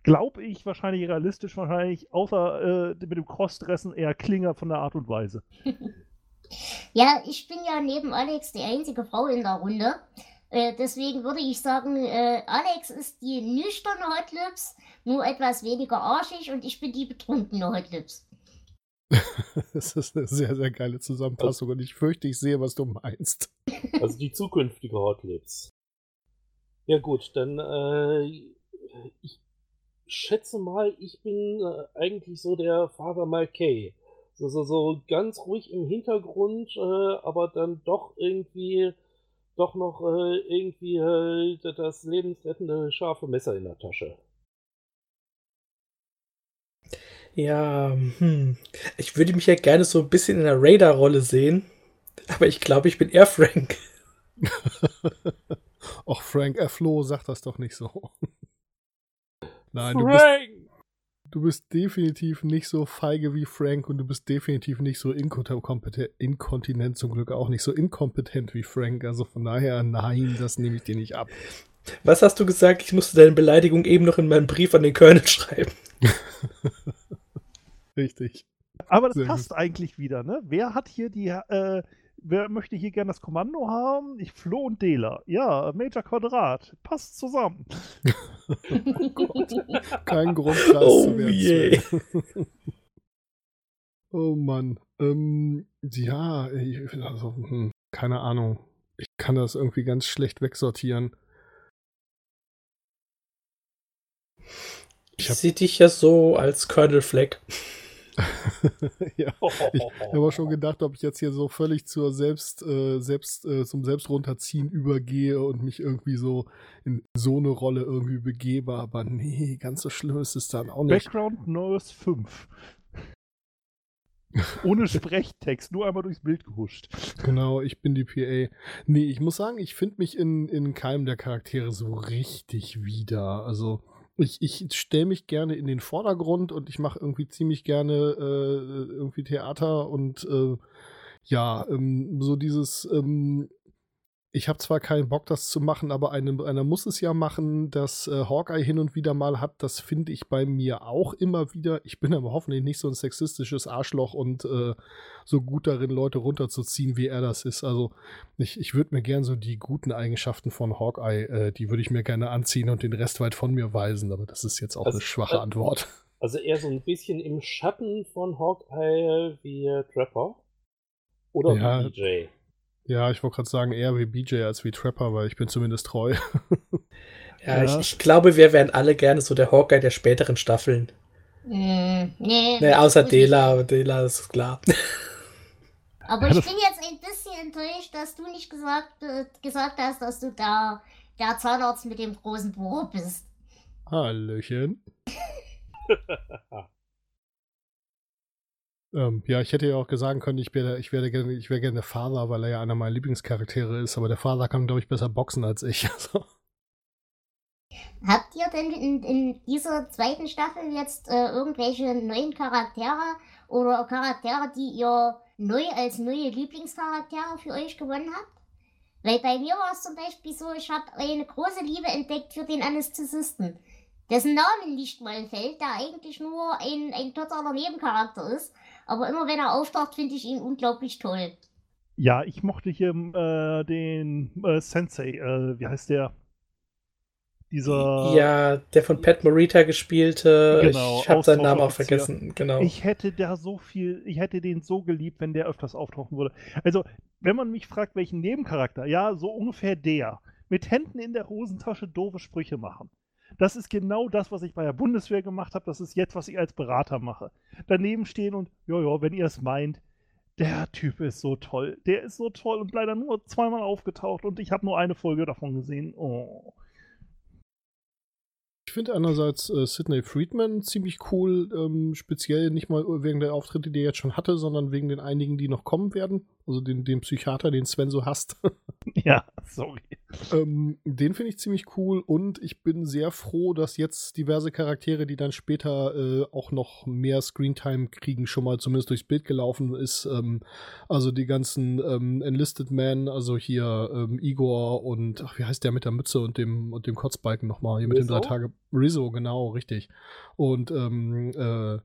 D: glaube ich wahrscheinlich realistisch, wahrscheinlich außer äh, mit dem Crossdressen eher Klinger von der Art und Weise.
B: ja, ich bin ja neben Alex die einzige Frau in der Runde. Äh, deswegen würde ich sagen, äh, Alex ist die nüchterne Hotlips, nur etwas weniger arschig und ich bin die betrunkene Hotlips.
A: das ist eine sehr, sehr geile Zusammenfassung und ich fürchte, ich sehe, was du meinst.
C: Also die zukünftige Hotlips. Ja gut, dann äh, ich schätze mal, ich bin äh, eigentlich so der Father Malkay. So, so, so ganz ruhig im Hintergrund, äh, aber dann doch irgendwie, doch noch äh, irgendwie äh, das lebensrettende scharfe Messer in der Tasche.
E: Ja, hm. ich würde mich ja gerne so ein bisschen in der Radar-Rolle sehen, aber ich glaube, ich bin eher Frank.
A: Och, Frank F. Flo, sag das doch nicht so. Nein, du
C: Frank!
A: bist, du bist definitiv nicht so feige wie Frank und du bist definitiv nicht so inkontinent, zum Glück auch nicht so inkompetent wie Frank. Also von daher, nein, das nehme ich dir nicht ab.
E: Was hast du gesagt? Ich musste deine Beleidigung eben noch in meinen Brief an den Colonel schreiben.
A: Richtig.
D: Aber das
A: Sehr
D: passt eigentlich wieder, ne? Wer hat hier die, äh, wer möchte hier gerne das Kommando haben? Ich, Flo und Dela. Ja, Major Quadrat. Passt zusammen.
A: oh Gott. Kein Grund, Preis
E: Oh
A: zu werden. oh Mann. Ähm, ja, ich, also, hm, keine Ahnung. Ich kann das irgendwie ganz schlecht wegsortieren.
E: Ich sehe dich ja so als Colonel Fleck.
A: Ja. Ich habe auch schon gedacht, ob ich jetzt hier so völlig zur Selbst, äh, Selbst, äh, zum Selbstrunterziehen übergehe und mich irgendwie so in so eine Rolle irgendwie begebe, aber nee, ganz so schlimm ist es dann auch nicht.
D: Background Nurse 5. Ohne Sprechtext, nur einmal durchs Bild gehuscht.
A: Genau, ich bin die PA. Nee, ich muss sagen, ich finde mich in, in keinem der Charaktere so richtig wieder. Also, ich, ich stelle mich gerne in den Vordergrund und ich mache irgendwie ziemlich gerne äh, irgendwie Theater und äh, ja, ähm, so dieses, ähm, ich habe zwar keinen Bock, das zu machen, aber eine, einer muss es ja machen, dass äh, Hawkeye hin und wieder mal hat, das finde ich bei mir auch immer wieder. Ich bin aber hoffentlich nicht so ein sexistisches Arschloch und äh, so gut darin, Leute runterzuziehen, wie er das ist. Also ich, ich würde mir gern so die guten Eigenschaften von Hawkeye, äh, die würde ich mir gerne anziehen und den Rest weit von mir weisen, aber das ist jetzt auch
C: Also,
A: eine schwache Antwort.
C: Also eher so ein bisschen im Schatten von Hawkeye wie äh, Trapper. Oder
A: Ja.
C: wie DJ.
A: Ja, ich wollte gerade sagen, eher wie BJ als wie Trapper, weil ich bin zumindest treu.
E: Ja,
A: Ja.
E: Ich, ich glaube, wir wären alle gerne so der Hawkeye der späteren Staffeln.
B: Hm, nee,
E: Ne, außer
B: muss ich-
E: Dela, Dela ist klar.
B: Aber ich bin jetzt ein bisschen enttäuscht, dass du nicht gesagt, äh, gesagt hast, dass du da der Zahnarzt mit dem großen Bohr bist.
A: Hallöchen. Ähm, ja, ich hätte ja auch sagen können, ich wäre ich werde gerne, wäre gerne der Father, weil er ja einer meiner Lieblingscharaktere ist, aber der Father kann, glaube ich, besser boxen als ich. Also,
B: Habt ihr denn in, in dieser zweiten Staffel jetzt äh, irgendwelche neuen Charaktere oder Charaktere, die ihr neu als neue Lieblingscharaktere für euch gewonnen habt? Weil bei mir war es zum Beispiel so, ich habe eine große Liebe entdeckt für den Anästhesisten, dessen Namen nicht mal fällt, der eigentlich nur ein, ein totaler Nebencharakter ist. Aber immer wenn er auftaucht, finde ich ihn unglaublich toll.
D: Ja, ich mochte hier äh, den äh, Sensei, äh, wie heißt der? Dieser.
E: Ja, der von Pat Morita gespielte.
D: Genau,
E: ich habe seinen Namen auch vergessen. Genau.
D: Ich hätte da so viel, ich hätte den so geliebt, wenn der öfters auftauchen würde. Also, wenn man mich fragt, welchen Nebencharakter, ja, so ungefähr der. Mit Händen in der Hosentasche doofe Sprüche machen. Das ist genau das, was ich bei der Bundeswehr gemacht habe. Das ist jetzt, was ich als Berater mache. Daneben stehen und, jojo, wenn ihr es meint, der Typ ist so toll. Der ist so toll und leider nur zweimal aufgetaucht und ich habe nur eine Folge davon gesehen. Oh.
A: ich finde einerseits äh, Sidney Friedman ziemlich cool, ähm, speziell nicht mal wegen der Auftritte, die er jetzt schon hatte, sondern wegen den einigen, die noch kommen werden. Also den, den Psychiater, den Sven so hasst.
D: Ja, sorry.
A: ähm, den finde ich ziemlich cool und ich bin sehr froh, dass jetzt diverse Charaktere, die dann später äh, auch noch mehr Screentime kriegen, schon mal zumindest durchs Bild gelaufen ist. Ähm, also die ganzen ähm, Enlisted Men, also hier ähm, Igor und ach, wie heißt der mit der Mütze und dem und dem Kotzbalken nochmal, hier mit den drei Tage. Rizzo, genau, richtig. Und ähm, äh,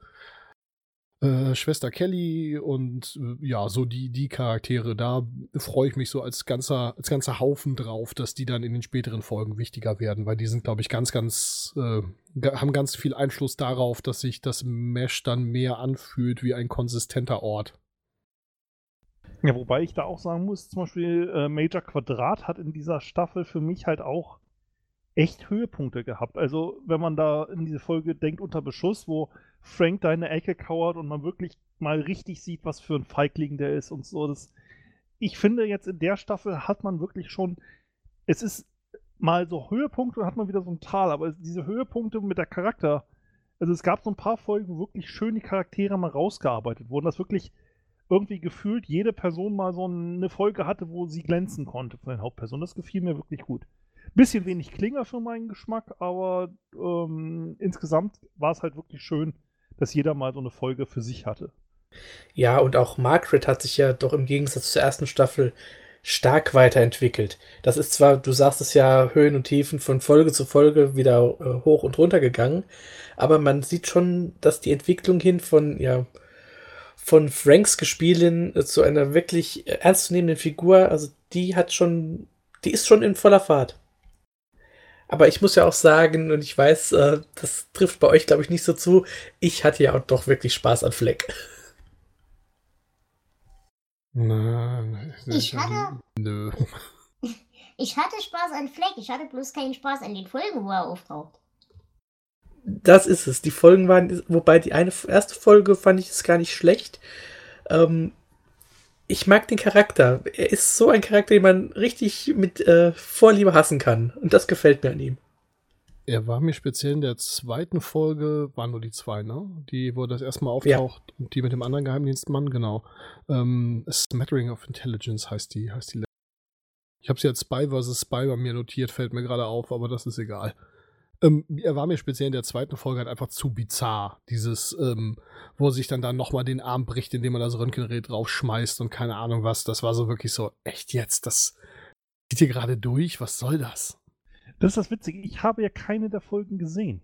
A: äh, Schwester Kelly und äh, ja, so die, die Charaktere, da freue ich mich so als ganzer, als ganzer Haufen drauf, dass die dann in den späteren Folgen wichtiger werden, weil die sind, glaube ich, ganz, ganz, äh, haben ganz viel Einfluss darauf, dass sich das Mesh dann mehr anfühlt wie ein konsistenter Ort.
D: Ja, wobei ich da auch sagen muss, zum Beispiel äh, Major Quadrat hat in dieser Staffel für mich halt auch echt Höhepunkte gehabt. Also, wenn man da in diese Folge denkt unter Beschuss, wo Frank da in der Ecke kauert und man wirklich mal richtig sieht, was für ein Feigling der ist und so. Das, ich finde, jetzt in der Staffel hat man wirklich schon, es ist mal so Höhepunkte und hat man wieder so ein Tal, aber diese Höhepunkte mit der Charakter, also es gab so ein paar Folgen, wo wirklich schön die Charaktere mal rausgearbeitet wurden, dass wirklich irgendwie gefühlt jede Person mal so eine Folge hatte, wo sie glänzen konnte von den Hauptpersonen. Das gefiel mir wirklich gut. Bisschen wenig Klinger für meinen Geschmack, aber ähm, insgesamt war es halt wirklich schön, dass jeder mal so eine Folge für sich hatte.
E: Ja, und auch Margaret hat sich ja doch im Gegensatz zur ersten Staffel stark weiterentwickelt. Das ist zwar, du sagst es ja, Höhen und Tiefen von Folge zu Folge wieder äh, hoch und runter gegangen, aber man sieht schon, dass die Entwicklung hin von, ja, von Franks Gespielin äh, zu einer wirklich ernstzunehmenden Figur, also die hat schon, die ist schon in voller Fahrt. Aber ich muss ja auch sagen, und ich weiß, äh, das trifft bei euch, glaube ich, nicht so zu, ich hatte ja auch doch wirklich Spaß an Fleck.
A: Nein.
B: Ich hatte.
A: Nö.
B: Ich hatte Spaß an Fleck, ich hatte bloß keinen Spaß an den Folgen, wo er auftaucht.
E: Das ist es. Die Folgen waren, wobei die eine erste Folge fand ich es gar nicht schlecht. Ähm, ich mag den Charakter. Er ist so ein Charakter, den man richtig mit äh, Vorliebe hassen kann. Und das gefällt mir an ihm.
A: Er war mir speziell in der zweiten Folge, waren nur die zwei, ne? Die, wo das erstmal auftaucht, ja. und die mit dem anderen Geheimdienstmann, genau. Ähm, Smattering of Intelligence heißt die, heißt die. Ich habe sie als Spy vs. Spy bei mir notiert, fällt mir gerade auf, aber das ist egal. Ähm, er war mir speziell in der zweiten Folge halt einfach zu bizarr. Dieses, ähm, wo er sich dann da nochmal den Arm bricht, indem man das Röntgengerät draufschmeißt und keine Ahnung was. Das war so wirklich so, echt jetzt, das geht hier gerade durch? Was soll das?
D: Das ist das Witzige. Ich habe ja keine der Folgen gesehen.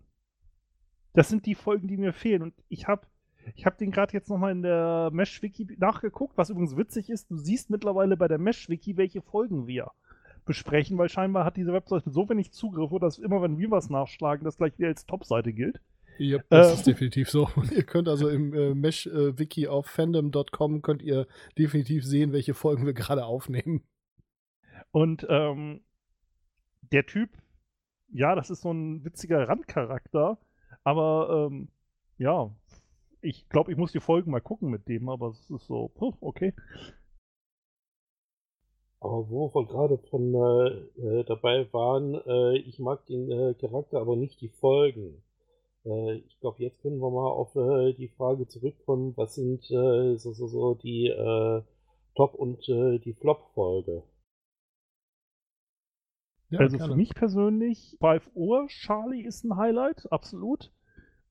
D: Das sind die Folgen, die mir fehlen. Und ich habe ich hab den gerade jetzt nochmal in der Mesh-Wiki nachgeguckt, was übrigens witzig ist. Du siehst mittlerweile bei der Mesh-Wiki, welche Folgen wir besprechen, weil scheinbar hat diese Webseite so wenig Zugriffe, dass immer, wenn wir was nachschlagen, das gleich wieder als Top-Seite gilt.
A: Ja, das äh, ist definitiv so. ihr könnt also im äh, Mesh-Wiki auf fandom.com könnt ihr definitiv sehen, welche Folgen wir gerade aufnehmen.
D: Und ähm, der Typ, ja, das ist so ein witziger Randcharakter, aber ähm, ja, ich glaube, ich muss die Folgen mal gucken mit dem, aber es ist so, okay.
C: Aber wo wir gerade von äh, äh, dabei waren, äh, ich mag den äh, Charakter, aber nicht die Folgen. Äh, ich glaube, jetzt können wir mal auf äh, die Frage zurückkommen, was sind so, so, so die Top- und die Flop-Folge?
D: Ja, also für mich persönlich, 5 Uhr Charlie ist ein Highlight, absolut.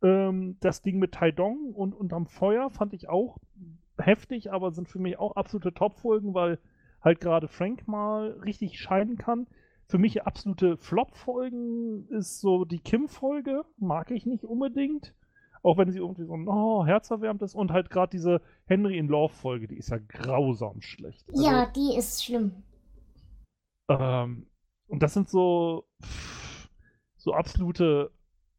D: Ähm, das Ding mit Taidong und unterm Feuer fand ich auch heftig, aber sind für mich auch absolute Top-Folgen, weil halt gerade Frank mal richtig scheinen kann. Für mich absolute Flop-Folgen ist so die Kim-Folge, mag ich nicht unbedingt. Auch wenn sie irgendwie so oh, herzerwärmend ist. Und halt gerade diese Henry in Love-Folge, die ist ja grausam schlecht.
B: Also, ja, die ist schlimm.
D: Ähm, und das sind so, so absolute,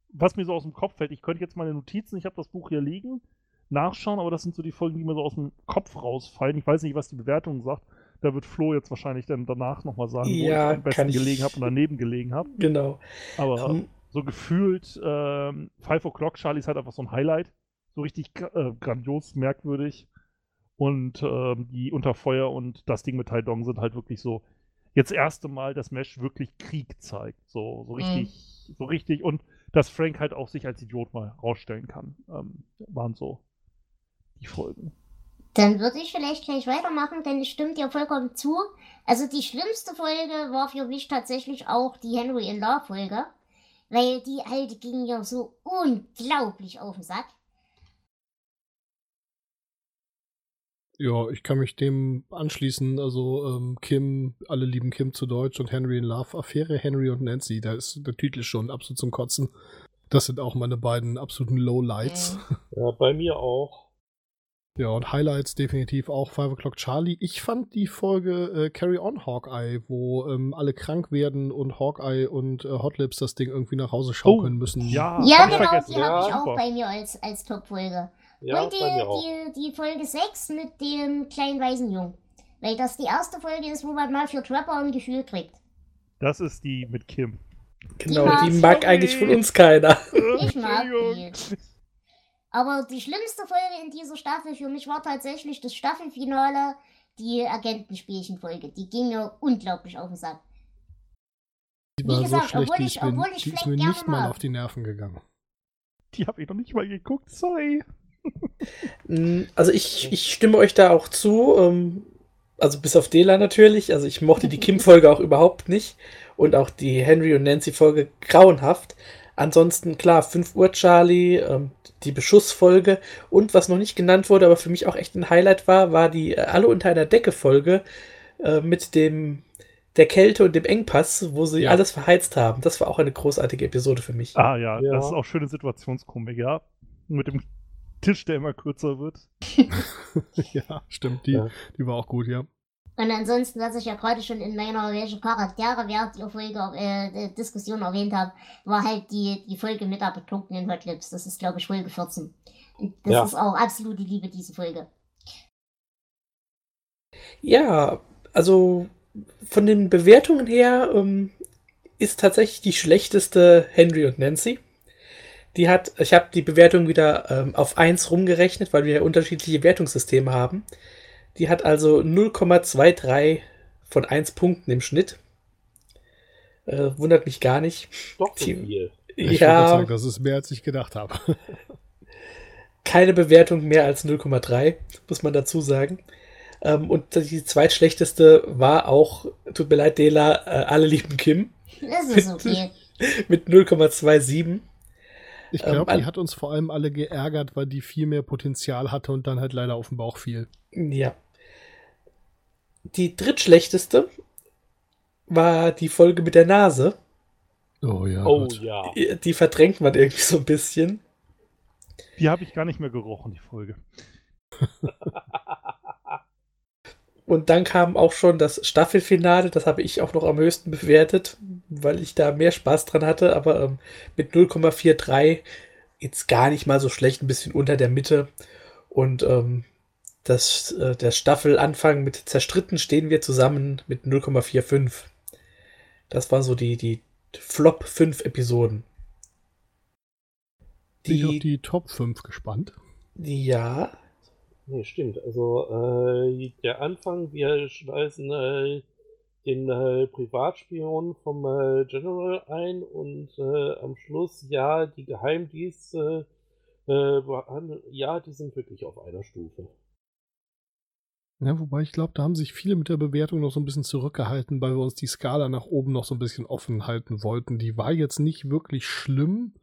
D: was mir so aus dem Kopf fällt. Ich könnte jetzt meine Notizen, ich habe das Buch hier liegen, nachschauen, aber das sind so die Folgen, die mir so aus dem Kopf rausfallen. Ich weiß nicht, was die Bewertung sagt. Da wird Flo jetzt wahrscheinlich dann danach nochmal sagen,
E: ja, wo ich
D: am besten
E: ich...
D: gelegen habe und daneben gelegen habe.
E: Genau.
D: Aber um... so gefühlt, ähm, Five O'Clock Charlie ist halt einfach so ein Highlight. So richtig äh, grandios, merkwürdig. Und ähm, die Unterfeuer und das Ding mit Tai Dong sind halt wirklich so jetzt das erste Mal, dass Mesh wirklich Krieg zeigt. So, so richtig, mhm. so richtig. Und dass Frank halt auch sich als Idiot mal rausstellen kann. Ähm, waren so die Folgen.
B: Dann würde ich vielleicht gleich weitermachen, denn ich stimme dir vollkommen zu. Also die schlimmste Folge war für mich tatsächlich auch die Henry in Law Folge, weil die alte ging ja so unglaublich auf den Sack.
A: Ja, ich kann mich dem anschließen. Also ähm, Kim, alle lieben Kim zu Deutsch und Henry in Love, Affäre Henry und Nancy. Da ist der Titel schon absolut zum Kotzen. Das sind auch meine beiden absoluten Lowlights.
C: Ja, bei mir auch.
A: Ja, und Highlights definitiv auch Five O'Clock Charlie. Ich fand die Folge äh, Carry On Hawkeye, wo ähm, alle krank werden und Hawkeye und äh, Hotlips das Ding irgendwie nach Hause schaukeln
D: Oh,
A: müssen.
D: Ja,
B: ja, genau,
D: vergessen.
B: die habe ich
C: Ja,
B: auch bei mir als, als Top-Folge.
C: Ja,
B: und die,
C: bei mir auch.
B: die, die Folge 6 mit dem kleinen weißen Jungen. Weil das die erste Folge ist, wo man mal für Trapper ein Gefühl kriegt.
D: Das ist die mit Kim.
E: Genau,
B: Ja,
E: die mag eigentlich von uns keiner.
B: Ich mag die. Aber die schlimmste Folge in dieser Staffel für mich war tatsächlich das Staffelfinale, die Agentenspielchen-Folge. Die ging mir unglaublich auf den Sack.
A: Die
B: Wie
A: war
B: gesagt,
A: so schlecht,
B: obwohl ich- obwohl ich
A: die ist mir nicht mal auf die Nerven gegangen.
D: Die habe ich noch nicht mal geguckt, sorry.
E: Mm, Also ich, ich stimme euch da auch zu. ähm, Also bis auf Dela natürlich. Also ich mochte die Kim-Folge auch überhaupt nicht. Und auch die Henry und Nancy-Folge grauenhaft. Ansonsten, klar, 5 Uhr Charlie, ähm, die Beschussfolge und was noch nicht genannt wurde, aber für mich auch echt ein Highlight war, war die äh, Alle unter einer Decke-Folge äh, mit dem der Kälte und dem Engpass, wo sie
A: Ja.
E: alles verheizt haben. Das war auch eine großartige Episode für mich.
D: Ah ja,
C: Ja.
D: das ist auch schöne Situationskomik, ja. Mit dem Tisch, der immer kürzer wird.
A: ja, stimmt. Die,
C: Ja.
A: die war auch gut, ja.
B: Und ansonsten, was ich ja gerade schon in meiner welche Charaktere während der Folge äh, Diskussion erwähnt habe, war halt die, die Folge mit der betrunkenen Hotlips. Das ist, glaube ich, Folge 14. Und das
C: Ja.
B: ist auch absolute Liebe, diese Folge.
E: Ja, also von den Bewertungen her ähm, ist tatsächlich die schlechteste Henry und Nancy. Die hat, ich habe die Bewertung wieder ähm, auf 1 rumgerechnet, weil wir ja unterschiedliche Wertungssysteme haben. Die hat also 0,23 von 1 Punkten im Schnitt. Äh, wundert mich gar nicht.
C: Doch so viel.
A: Ich
E: ja,
A: sagen, das ist mehr, als ich gedacht habe.
E: keine Bewertung mehr als 0,3, muss man dazu sagen. Ähm, und die zweitschlechteste war auch, tut mir leid, Dela, äh, alle lieben Kim
B: Das ist okay.
E: mit 0,27.
A: Ich
E: Ähm,
A: glaube,
E: an-
A: die hat uns vor allem alle geärgert, weil die viel mehr Potenzial hatte und dann halt leider auf den Bauch fiel.
E: Ja. Die drittschlechteste war die Folge mit der Nase.
A: Oh ja.
C: Oh ja.
E: Die verdrängt man irgendwie so ein bisschen.
D: Die habe ich gar nicht mehr gerochen, die Folge.
E: Und dann kam auch schon das Staffelfinale, das habe ich auch noch am höchsten bewertet, weil ich da mehr Spaß dran hatte, aber ähm, mit 0,43 jetzt gar nicht mal so schlecht, ein bisschen unter der Mitte. Und ähm, das, äh, der Staffelanfang mit Zerstritten stehen wir zusammen mit 0,45. Das war so die, die Flop 5 Episoden.
A: Bin ich auf
E: Die,
A: die Top 5 gespannt.
E: ja,
C: Nee, stimmt. Also äh, der Anfang, wir schmeißen äh, den äh, Privatspion vom äh, General ein und äh, am Schluss, ja, die Geheimdienste, äh, ja, die sind wirklich auf einer Stufe.
A: Ja, wobei ich glaube, da haben sich viele mit der Bewertung noch so ein bisschen zurückgehalten, weil wir uns die Skala nach oben noch so ein bisschen offen halten wollten. Die war jetzt nicht wirklich schlimm.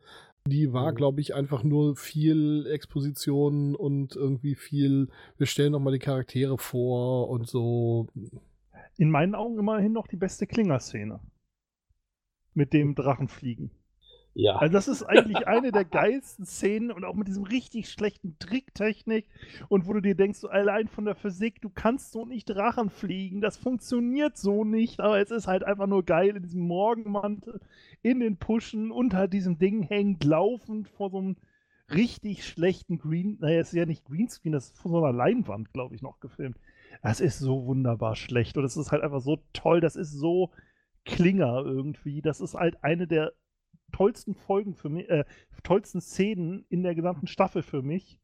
A: Die war,
C: Mhm.
A: glaube ich, einfach nur viel Exposition und irgendwie viel, wir stellen nochmal die Charaktere vor und so.
D: In meinen Augen immerhin noch die beste Klinger-Szene. Mit dem Drachenfliegen.
C: Ja,
D: Also das ist eigentlich eine der geilsten Szenen und auch mit diesem richtig schlechten Tricktechnik und wo du dir denkst, allein von der Physik, du kannst so nicht Drachen fliegen, das funktioniert so nicht, aber es ist halt einfach nur geil in diesem Morgenmantel, in den Puschen, unter diesem Ding hängend, laufend vor so einem richtig schlechten Green, naja, es ist ja nicht Greenscreen, das ist von so einer Leinwand, glaube ich, noch gefilmt. Das ist so wunderbar schlecht und es ist halt einfach so toll, das ist so Klinger irgendwie, das ist halt eine der tollsten Folgen für mich, äh, tollsten Szenen in der gesamten Staffel für mich,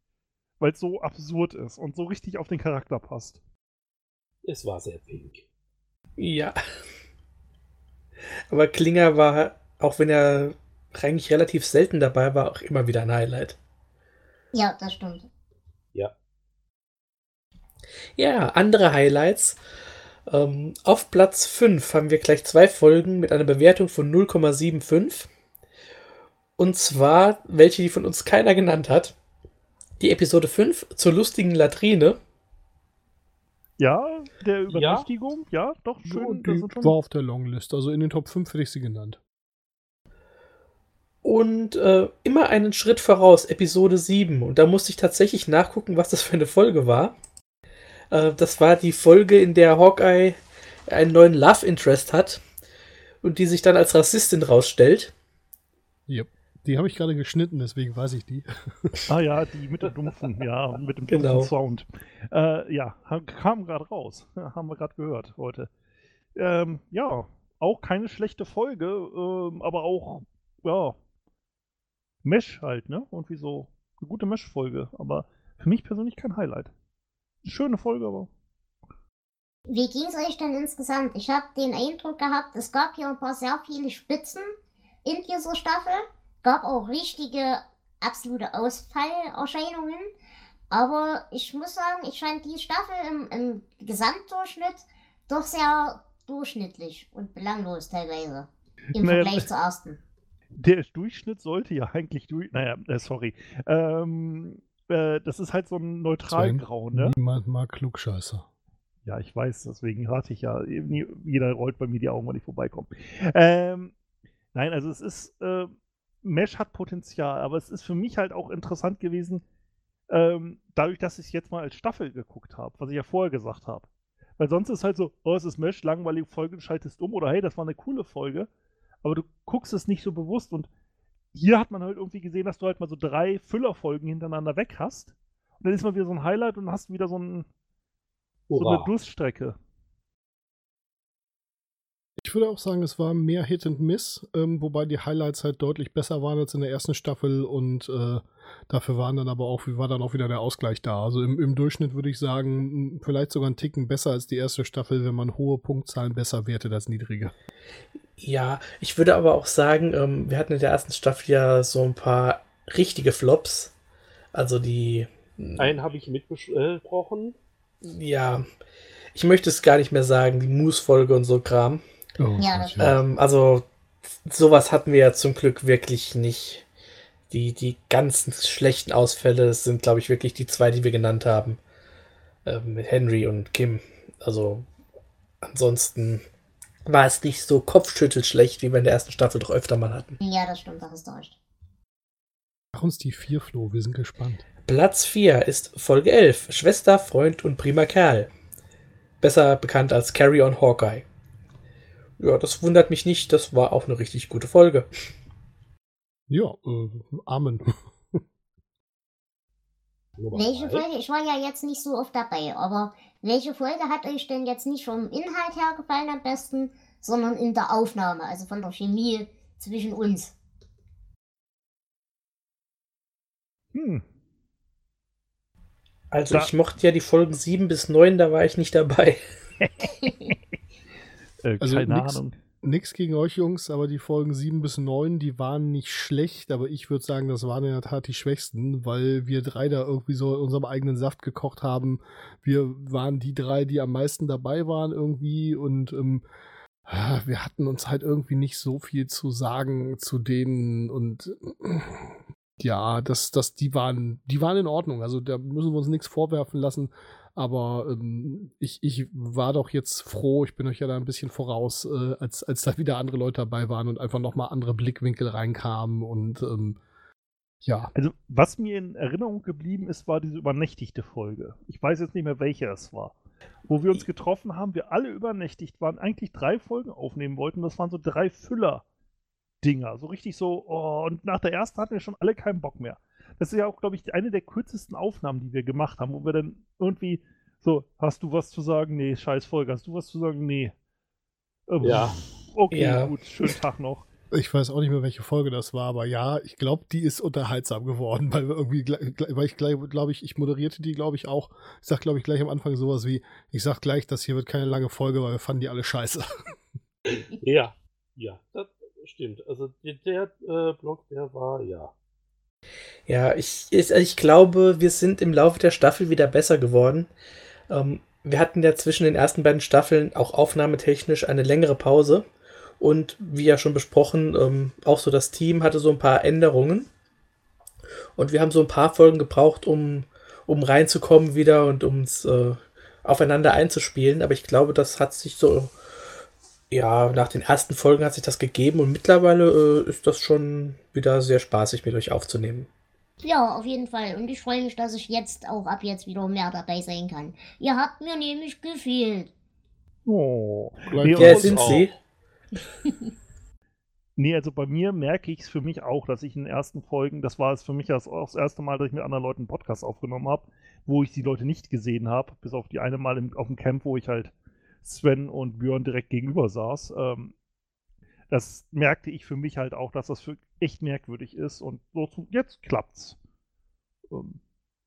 D: weil es so absurd ist und so richtig auf den Charakter passt.
C: es war sehr pink.
E: Ja. Aber Klinger war, auch wenn er eigentlich relativ selten dabei war, auch immer wieder ein Highlight.
B: Ja, das stimmt.
C: Ja.
E: Ja, andere Highlights. Ähm, auf Platz 5 haben wir gleich zwei Folgen mit einer Bewertung von 0,75. Und zwar welche, die von uns keiner genannt hat. Die Episode 5 zur lustigen Latrine.
D: Ja, der Übernächtigung, ja, ja doch, schön.
A: Ja, die war auf der Longlist, also in den Top 5 hätte ich sie genannt.
E: Und äh, immer einen Schritt voraus, Episode 7. Und da musste ich tatsächlich nachgucken, was das für eine Folge war. Äh, das war die Folge, in der Hawkeye einen neuen Love Interest hat und die sich dann als Rassistin rausstellt.
A: Yep. Die habe ich gerade geschnitten, deswegen weiß ich die.
D: Ah ja, die mit dem dumpfen, ja, mit dem dumpfen genau. Sound. Äh, ja, kam gerade raus. Haben wir gerade gehört heute. Ähm, ja, auch keine schlechte Folge, ähm, aber auch, ja, Mesh halt, ne? Und wie so eine gute Mesh-Folge. Aber für mich persönlich kein Highlight. Schöne Folge, aber.
B: Wie ging es euch denn insgesamt? Ich habe den Eindruck gehabt, es gab hier ein paar sehr viele Spitzen in dieser Staffel. Gab auch richtige, absolute Ausfallerscheinungen. Aber ich muss sagen, ich fand die Staffel im, im Gesamtdurchschnitt doch sehr durchschnittlich und belanglos teilweise. Im naja, Vergleich zur ersten.
D: Der Durchschnitt sollte ja eigentlich durch. Naja, äh, sorry. Ähm, äh, das ist halt so ein Neutralgrau, ne?
A: Niemand mag Klugscheißer.
D: Ja, ich weiß, deswegen rate ich ja, jeder rollt bei mir die Augen, wenn ich vorbeikomme. Ähm, nein, also es ist, äh, Mesh hat Potenzial, aber es ist für mich halt auch interessant gewesen, ähm, dadurch, dass ich es jetzt mal als Staffel geguckt habe, was ich ja vorher gesagt habe. Weil sonst ist halt so, oh, es ist Mesh, langweilige Folge, du schaltest um oder hey, das war eine coole Folge, aber du guckst es nicht so bewusst und hier hat man halt irgendwie gesehen, dass du halt mal so drei Füllerfolgen hintereinander weg hast. Und dann ist mal wieder so ein Highlight und hast wieder so, ein, so eine Durststrecke.
A: Ich würde auch sagen, es war mehr Hit and Miss, ähm, wobei die Highlights halt deutlich besser waren als in der ersten Staffel und äh, dafür waren dann aber auch, war dann auch wieder der Ausgleich da. Also im, im, Durchschnitt würde ich sagen, vielleicht sogar einen Ticken besser als die erste Staffel, wenn man hohe Punktzahlen besser wertet als niedrige.
E: Ja, ich würde aber auch sagen, ähm, wir hatten in der ersten Staffel ja so ein paar richtige Flops. Also die.
C: Einen habe ich mitbesprochen.
E: Ja, ich möchte es gar nicht mehr sagen, die Moose-Folge und so Kram. Oh, ja, das ähm, also sowas hatten wir ja zum Glück wirklich nicht. Die, die ganzen schlechten Ausfälle sind, glaube ich, wirklich die zwei, die wir genannt haben. Ähm, mit Henry und Kim. Also ansonsten war es nicht so kopfschüttelt schlecht, wie wir in der ersten Staffel doch öfter mal hatten.
B: Ja, das stimmt, das ist täuscht.
A: Mach uns die vier, Flo, wir sind gespannt.
E: Platz 4 ist Folge 11, Schwester, Freund und prima Kerl. Besser bekannt als Carry on Hawkeye. Ja, das wundert mich nicht. Das war auch eine richtig gute Folge.
A: Ja, äh, Amen.
B: welche Folge? Ich war ja jetzt nicht so oft dabei, aber welche Folge hat euch denn jetzt nicht vom Inhalt her gefallen am besten, sondern in der Aufnahme, also von der Chemie zwischen uns?
E: Hm. Also da. ich mochte ja die Folgen 7 bis 9, da war ich nicht dabei.
A: Äh, also keine nix, Ahnung. Nix gegen euch Jungs, aber die Folgen 7 bis 9, die waren nicht schlecht, aber ich würde sagen, das waren in der Tat die schwächsten, weil wir drei da irgendwie so in unserem eigenen Saft gekocht haben. Wir waren die drei, die am meisten dabei waren irgendwie und ähm, wir hatten uns halt irgendwie nicht so viel zu sagen zu denen und ja, das, das, die waren, die waren in Ordnung. Also da müssen wir uns nichts vorwerfen lassen. Aber ähm, ich, ich war doch jetzt froh, ich bin euch ja da ein bisschen voraus, äh, als, als da wieder andere Leute dabei waren und einfach nochmal andere Blickwinkel reinkamen und ähm, ja.
D: Also, was mir in Erinnerung geblieben ist, war diese übernächtigte Folge. Ich weiß jetzt nicht mehr, welche es war. Wo wir uns getroffen haben, wir alle übernächtigt waren, eigentlich drei Folgen aufnehmen wollten. Das waren so drei Füller-Dinger. So richtig so, oh, und nach der ersten hatten wir schon alle keinen Bock mehr. Das ist ja auch, glaube ich, eine der kürzesten Aufnahmen, die wir gemacht haben, wo wir dann irgendwie so, hast du was zu sagen? Nee, scheiß Folge. Hast du was zu sagen? Nee.
C: Ähm, ja.
D: Okay, ja. gut. Schönen Tag noch.
A: Ich weiß auch nicht mehr, welche Folge das war, aber ja, ich glaube, die ist unterhaltsam geworden, weil wir irgendwie, weil ich glaube ich, ich moderierte die, glaube ich, auch. Ich sag, glaube ich, gleich am Anfang sowas wie, ich sag gleich, das hier wird keine lange Folge, weil wir fanden die alle scheiße.
C: Ja, ja, das stimmt. Also der, der äh, Blog, der war, ja.
E: Ja, ich, ich, ich glaube, wir sind im Laufe der Staffel wieder besser geworden. Ähm, wir hatten ja zwischen den ersten beiden Staffeln auch aufnahmetechnisch eine längere Pause. Und wie ja schon besprochen, ähm, auch so das Team hatte so ein paar Änderungen. Und wir haben so ein paar Folgen gebraucht, um, um reinzukommen wieder und uns äh, aufeinander einzuspielen. Aber ich glaube, das hat sich so, ja, nach den ersten Folgen hat sich das gegeben und mittlerweile äh, ist das schon wieder sehr spaßig mit euch aufzunehmen.
B: Ja, auf jeden Fall. Und ich freue mich, dass ich jetzt auch ab jetzt wieder mehr dabei sein kann. Ihr habt mir nämlich gefehlt.
D: Oh.
C: Uns
E: sind
C: auch.
E: Sie?
D: Nee, also bei mir merke ich es für mich auch, dass ich in den ersten Folgen, das war es für mich das, auch das erste Mal, dass ich mit anderen Leuten einen Podcast aufgenommen habe, wo ich die Leute nicht gesehen habe, bis auf die eine Mal im, auf dem Camp, wo ich halt Sven und Björn direkt gegenüber saß. Ähm, das merkte ich für mich halt auch, dass das für echt merkwürdig ist und so zu, jetzt klappt's. Ähm,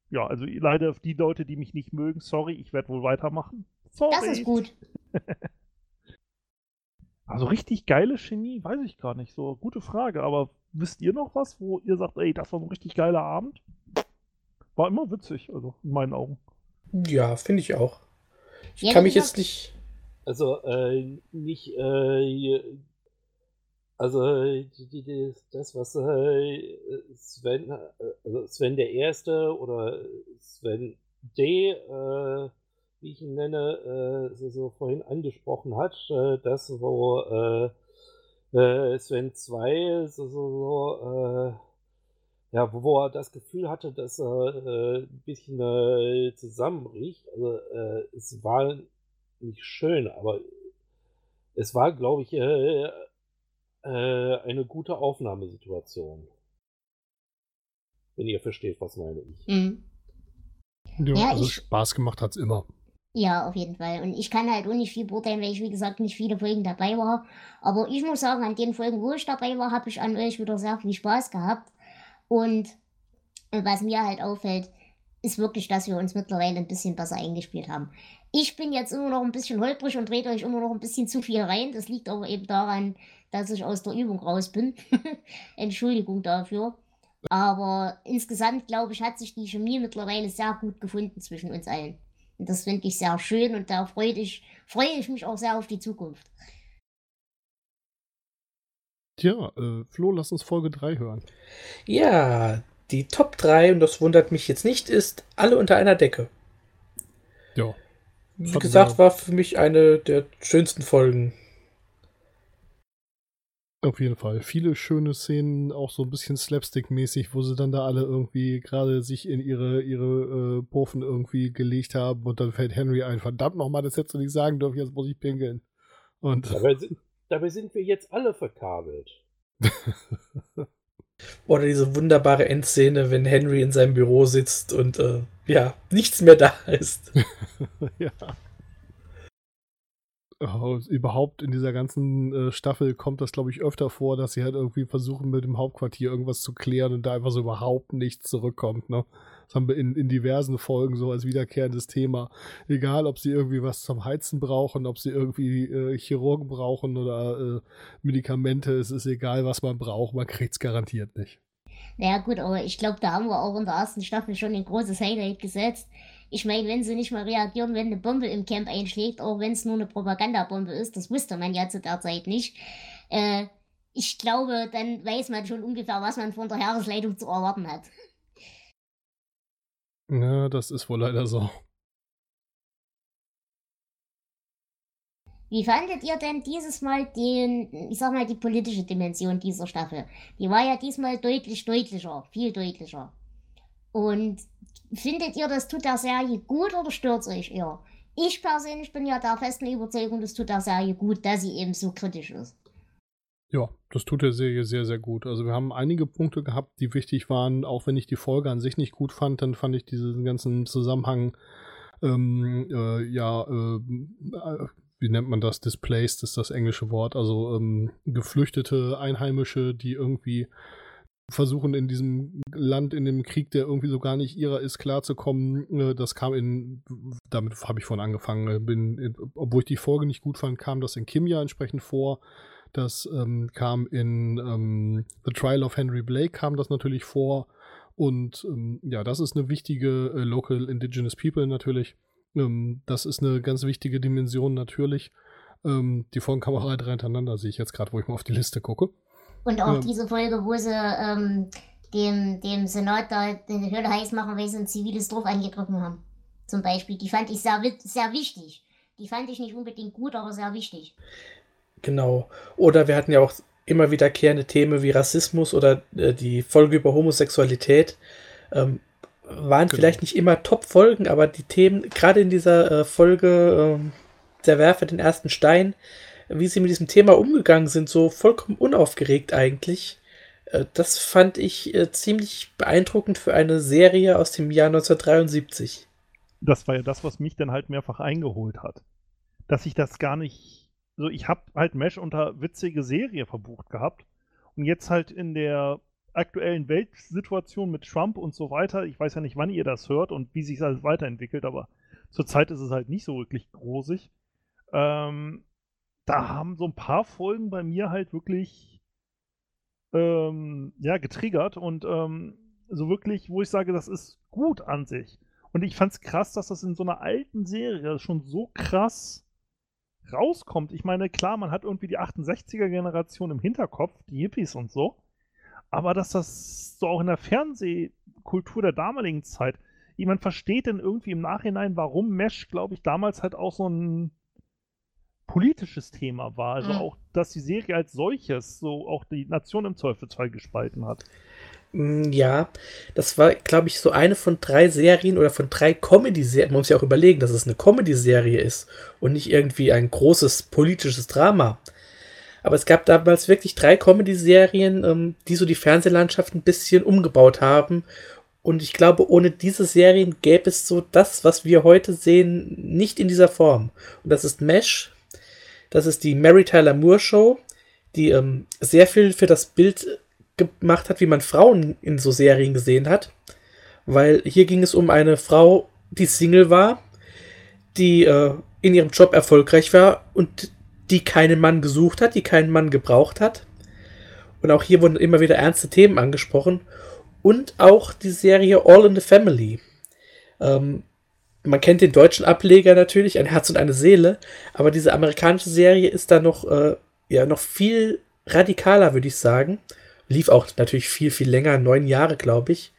D: ja, also leider die Leute, die mich nicht mögen, sorry, ich werde wohl weitermachen. Sorry.
B: Das ist gut.
D: Also richtig geile Chemie, weiß ich gar nicht. So, gute Frage. Aber wisst ihr noch was, wo ihr sagt, ey, das war ein richtig geiler Abend? War immer witzig, also in meinen Augen.
E: Ja, finde ich auch. Ich
B: Ja,
E: kann mich jetzt nicht.
C: Also, äh, nicht, äh, also, die, die, das, was äh, Sven, äh, also Sven der Erste oder Sven D, äh, wie ich ihn nenne, äh, so, so vorhin angesprochen hat, das, wo Sven 2 so, so, so ja, wo, wo er das Gefühl hatte, dass er äh, ein bisschen äh, zusammenbricht. Also äh, es war nicht schön, aber es war, glaube ich, äh, äh, eine gute Aufnahmesituation. Wenn ihr versteht, was meine ich.
B: Mhm.
A: Ja,
B: Ja,
A: also
B: ich-
A: Spaß gemacht hat's immer.
B: Ja, auf jeden Fall. Und ich kann halt auch nicht viel beurteilen, weil ich, wie gesagt, nicht viele Folgen dabei war. Aber ich muss sagen, an den Folgen, wo ich dabei war, habe ich an euch wieder sehr viel Spaß gehabt. Und was mir halt auffällt, ist wirklich, dass wir uns mittlerweile ein bisschen besser eingespielt haben. Ich bin jetzt immer noch ein bisschen holprig und dreht euch immer noch ein bisschen zu viel rein. Das liegt aber eben daran, dass ich aus der Übung raus bin. Entschuldigung dafür. Aber insgesamt, glaube ich, hat sich die Chemie mittlerweile sehr gut gefunden zwischen uns allen. Und das finde ich sehr schön und da freue ich, freue ich mich auch sehr auf die Zukunft.
A: Tja, äh, Flo, lass uns Folge 3 hören.
E: Ja, die Top 3, und das wundert mich jetzt nicht, ist alle unter einer Decke.
A: Ja.
E: Wie gesagt, war für mich eine der schönsten Folgen.
A: Auf jeden Fall. Viele schöne Szenen, auch so ein bisschen Slapstick-mäßig, wo sie dann da alle irgendwie gerade sich in ihre, ihre äh, Pofen irgendwie gelegt haben und dann fällt Henry ein, verdammt nochmal, das hättest du nicht sagen dürfen, jetzt muss ich pinkeln. Und
C: Dabei sind, dabei sind wir jetzt alle verkabelt.
E: Oder diese wunderbare Endszene, wenn Henry in seinem Büro sitzt und äh, ja, nichts mehr da ist.
A: ja. Oh, überhaupt in dieser ganzen äh, Staffel kommt das, glaube ich, öfter vor, dass sie halt irgendwie versuchen, mit dem Hauptquartier irgendwas zu klären und da einfach so überhaupt nichts zurückkommt. Ne? Das haben wir in, in diversen Folgen so als wiederkehrendes Thema. Egal, ob sie irgendwie was zum Heizen brauchen, ob sie irgendwie äh, Chirurgen brauchen oder äh, Medikamente, es ist egal, was man braucht, man kriegt es garantiert nicht.
B: Naja gut, aber ich glaube, da haben wir auch in der ersten Staffel schon ein großes Highlight gesetzt. Ich meine, wenn sie nicht mal reagieren, wenn eine Bombe im Camp einschlägt, auch wenn es nur eine Propagandabombe ist, das wusste man ja zu der Zeit nicht. Äh, ich glaube, dann weiß man schon ungefähr, was man von der Heeresleitung zu erwarten hat.
A: Ja, das ist wohl leider so.
B: Wie fandet ihr denn dieses Mal den, ich sag mal, die politische Dimension dieser Staffel? Die war ja diesmal deutlich deutlicher, viel deutlicher. Und findet ihr, das tut der Serie gut oder stört euch eher? Ich persönlich bin ja der festen Überzeugung, das tut der Serie gut, dass sie eben so kritisch ist.
A: Ja, das tut der Serie sehr, sehr gut. Also wir haben einige Punkte gehabt, die wichtig waren. Auch wenn ich die Folge an sich nicht gut fand, dann fand ich diesen ganzen Zusammenhang, ähm, äh, ja, äh, wie nennt man das? Displaced ist das englische Wort. Also ähm, geflüchtete Einheimische, die irgendwie versuchen in diesem Land, in dem Krieg, der irgendwie so gar nicht ihrer ist, klarzukommen. Äh, Das kam in, damit habe ich vorhin angefangen, äh, bin, in, obwohl ich die Folge nicht gut fand, kam das in Kimia entsprechend vor. Das ähm, kam in ähm, The Trial of Henry Blake kam das natürlich vor. Und ähm, ja, das ist eine wichtige äh, Local Indigenous People natürlich. Ähm, das ist eine ganz wichtige Dimension natürlich. Ähm, die Folgen kamen auch alle drei hintereinander, sehe ich jetzt gerade, wo ich mal auf die Liste gucke.
B: Und auch
A: Ja.
B: diese Folge, wo sie ähm, dem, dem Senat da den Hölle heiß machen, weil sie ein ziviles Dorf angegriffen haben. Zum Beispiel. Die fand ich sehr, sehr wichtig. Die fand ich nicht unbedingt gut, aber sehr wichtig.
E: Genau. Oder wir hatten ja auch immer wiederkehrende Themen wie Rassismus oder äh, die Folge über Homosexualität. Ähm, waren
A: Genau.
E: vielleicht nicht immer Top-Folgen, aber die Themen, gerade in dieser äh, Folge ähm, Der Werfer den ersten Stein, wie sie mit diesem Thema umgegangen sind, so vollkommen unaufgeregt eigentlich. Äh, das fand ich äh, ziemlich beeindruckend für eine Serie aus dem Jahr 1973.
D: das war ja das, was mich dann halt mehrfach eingeholt hat. Dass ich das gar nicht. So, ich habe halt Mesh unter witzige Serie verbucht gehabt. Und jetzt halt in der aktuellen Weltsituation mit Trump und so weiter, ich weiß ja nicht, wann ihr das hört und wie sich alles weiterentwickelt, aber zurzeit ist es halt nicht so wirklich großig. Ähm, da haben so ein paar Folgen bei mir halt wirklich ähm, ja, getriggert und ähm, so wirklich, wo ich sage, das ist gut an sich. Und ich fand's krass, dass das in so einer alten Serie schon so krass rauskommt. Ich meine, klar, man hat irgendwie die 68er-Generation im Hinterkopf, die Hippies und so. Aber dass das so auch in der Fernsehkultur der damaligen Zeit, jemand versteht denn irgendwie im Nachhinein, warum Mesh, glaube ich, damals halt auch so ein politisches Thema war. Also
B: Mhm.
D: auch, dass die Serie als solches so auch die Nation im Zweifelsfall gespalten hat.
E: Mm, Ja, das war, glaube ich, so eine von drei Serien oder von drei Comedy-Serien. Man muss ja auch überlegen, dass es eine Comedy-Serie ist und nicht irgendwie ein großes politisches Drama. Aber es gab damals wirklich drei Comedy-Serien, ähm, die so die Fernsehlandschaft ein bisschen umgebaut haben. Und ich glaube, ohne diese Serien gäbe es so das, was wir heute sehen, nicht in dieser Form. Und das ist Mesh, das ist die Mary Tyler Moore Show, die ähm, sehr viel für das Bild gemacht hat, wie man Frauen in so Serien gesehen hat. Weil hier ging es um eine Frau, die Single war, die äh, in ihrem Job erfolgreich war und die keinen Mann gesucht hat, die keinen Mann gebraucht hat. Und auch hier wurden immer wieder ernste Themen angesprochen. Und auch die Serie All in the Family. Ähm, man kennt den deutschen Ableger natürlich, ein Herz und eine Seele, aber diese amerikanische Serie ist da noch, äh, ja, noch viel radikaler, würde ich sagen. Lief auch natürlich viel, viel länger, neun Jahre, glaube ich.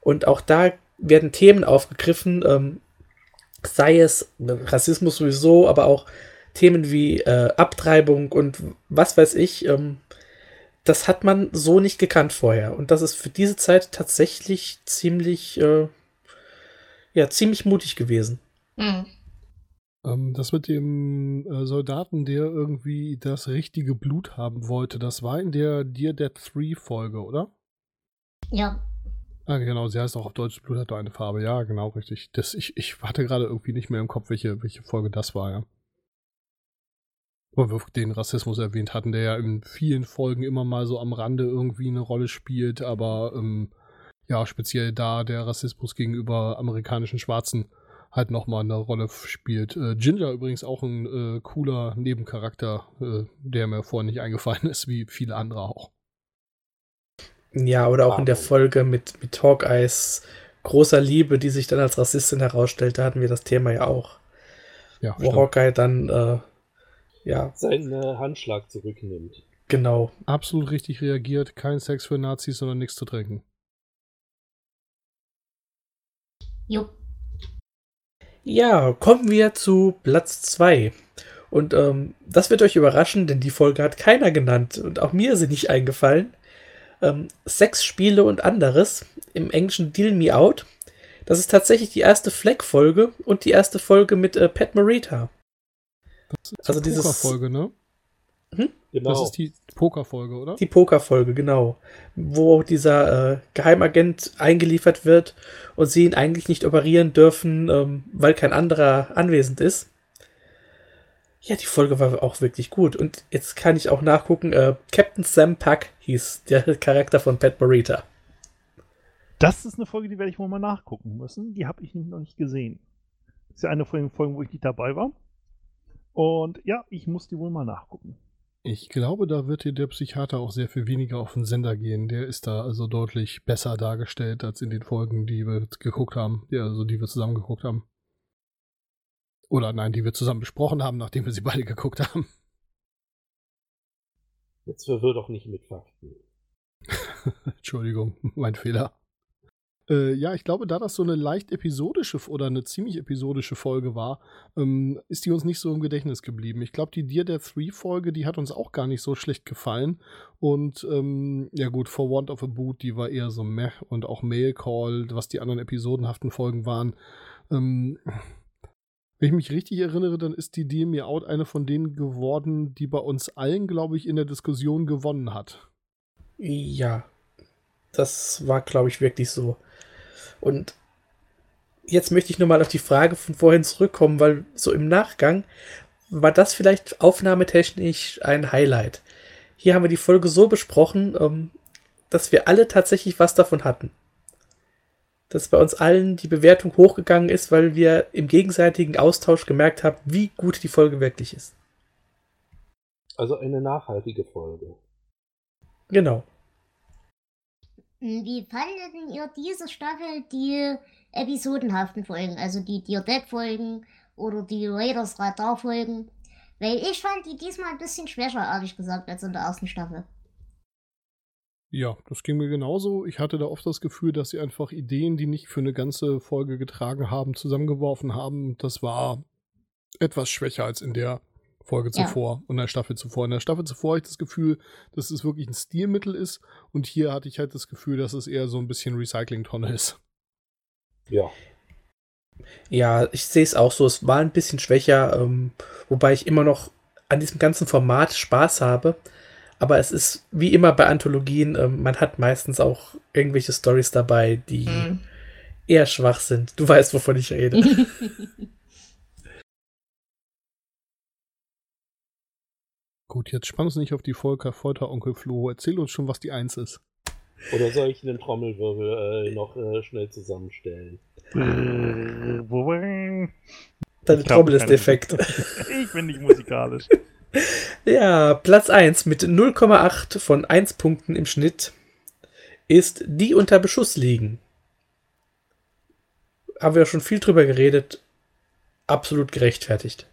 E: Und auch da werden Themen aufgegriffen, ähm, sei es Rassismus sowieso, aber auch Themen wie äh, Abtreibung und was weiß ich. Ähm, das hat man so nicht gekannt vorher. Und das ist für diese Zeit tatsächlich ziemlich, äh, ja, ziemlich mutig gewesen.
B: Hm.
A: Ähm, das mit dem äh, Soldaten, der irgendwie das richtige Blut haben wollte, das war in der Dear Dead 3 Folge, oder?
B: Ja.
A: Ah, genau, sie heißt auch auf Deutsch, Blut hat eine Farbe. Ja, genau, richtig. Das, ich, ich hatte gerade irgendwie nicht mehr im Kopf, welche, welche Folge das war, ja. Wo wir den Rassismus erwähnt hatten, der ja in vielen Folgen immer mal so am Rande irgendwie eine Rolle spielt, aber ähm, ja, speziell da der Rassismus gegenüber amerikanischen Schwarzen halt nochmal eine Rolle spielt. Äh, Ginger übrigens auch ein äh, cooler Nebencharakter, äh, der mir vorher nicht eingefallen ist, wie viele andere auch.
E: Ja, oder auch in der
C: Wow.
E: Folge mit, mit Hawkeyes großer Liebe, die sich dann als Rassistin herausstellte, hatten wir das Thema ja auch.
A: Ja,
E: Wo
A: stimmt.
E: Hawkeye dann, äh, ja,
C: Seinen äh, Handschlag zurücknimmt.
E: genau.
A: absolut richtig reagiert. Kein Sex für Nazis, sondern nichts zu trinken.
B: Jupp.
E: Ja, kommen wir zu Platz 2. Und ähm, das wird euch überraschen, denn die Folge hat keiner genannt und auch mir sind nicht eingefallen. Ähm, Sex, Spiele und anderes, im Englischen Deal Me Out. Das ist tatsächlich die erste Fleck-Folge und die erste Folge mit äh, Pat Morita.
A: Das ist
E: Also
A: die
E: dieses-
A: Pokerfolge, ne?
C: Genau.
A: Das ist die Pokerfolge, oder?
E: Die Pokerfolge, genau. Wo dieser äh, Geheimagent eingeliefert wird und sie ihn eigentlich nicht operieren dürfen, ähm, weil kein anderer anwesend ist. Ja, die Folge war auch wirklich gut. Und jetzt kann ich auch nachgucken, äh, Captain Sam Puck hieß der Charakter von Pat Morita.
D: Das ist eine Folge, die werde ich wohl mal nachgucken müssen. Die habe ich nämlich noch nicht gesehen. Das ist ja eine von den Folgen, wo ich nicht dabei war. Und ja, ich muss die wohl mal nachgucken.
A: Ich glaube, da wird dir der Psychiater auch sehr viel weniger auf den Sender gehen. Der ist da also deutlich besser dargestellt als in den Folgen, die wir geguckt haben, ja, also die wir zusammen geguckt haben. Oder nein, die wir zusammen besprochen haben, nachdem wir sie beide geguckt haben.
C: Jetzt verwirr doch nicht mit Fakten.
A: Entschuldigung, mein Fehler. Äh, ja, ich glaube, da das so eine leicht episodische oder eine ziemlich episodische Folge war, ähm, ist die uns nicht so im Gedächtnis geblieben. Ich glaube, die Dear der Three-Folge, die hat uns auch gar nicht so schlecht gefallen. Und ähm, ja gut, For Want of a Boot, die war eher so meh und auch Mail Call, was die anderen episodenhaften Folgen waren. Ähm, wenn ich mich richtig erinnere, dann ist die Dear Me Out eine von denen geworden, die bei uns allen, glaube ich, in der Diskussion gewonnen hat.
E: Ja, das war, glaube ich, wirklich so. Und jetzt möchte ich nochmal auf die Frage von vorhin zurückkommen, weil so im Nachgang war das vielleicht aufnahmetechnisch ein Highlight. Hier haben wir die Folge so besprochen, ähm, dass wir alle tatsächlich was davon hatten. Dass bei uns allen die Bewertung hochgegangen ist, weil wir im gegenseitigen Austausch gemerkt haben, wie gut die Folge wirklich ist.
C: Also eine nachhaltige Folge.
E: Genau.
B: Wie fandet ihr diese Staffel die episodenhaften Folgen, also die Dear Dead Folgen oder die Raiders Radar Folgen? Weil ich fand die diesmal ein bisschen schwächer, ehrlich gesagt, als in der ersten Staffel.
A: Ja, das ging mir genauso. Ich hatte da oft das Gefühl, dass sie einfach Ideen, die nicht für eine ganze Folge getragen haben, zusammengeworfen haben. Das war etwas schwächer als in der Folge ja. zuvor und der Staffel zuvor. In der Staffel zuvor hatte ich das Gefühl, dass es wirklich ein Stilmittel ist und hier hatte ich halt das Gefühl, dass es eher so ein bisschen Recycling-Tonne ist.
C: Ja.
E: Ja, ich sehe es auch so. Es war ein bisschen schwächer, ähm, wobei ich immer noch an diesem ganzen Format Spaß habe. Aber es ist wie immer bei Anthologien, ähm, man hat meistens auch irgendwelche Stories dabei, die mhm. eher schwach sind. Du weißt, wovon ich rede.
A: Gut, jetzt spann uns nicht auf die Folter, Folter, Onkel Flo. Erzähl uns schon, was die Eins ist.
C: Oder soll ich den Trommelwirbel äh, noch äh, schnell zusammenstellen?
E: Deine Trommel ist defekt.
D: ich bin nicht musikalisch.
E: ja, Platz 1 mit 0,8 von 1 Punkten im Schnitt ist die unter Beschuss liegen. Haben wir schon viel drüber geredet. Absolut gerechtfertigt.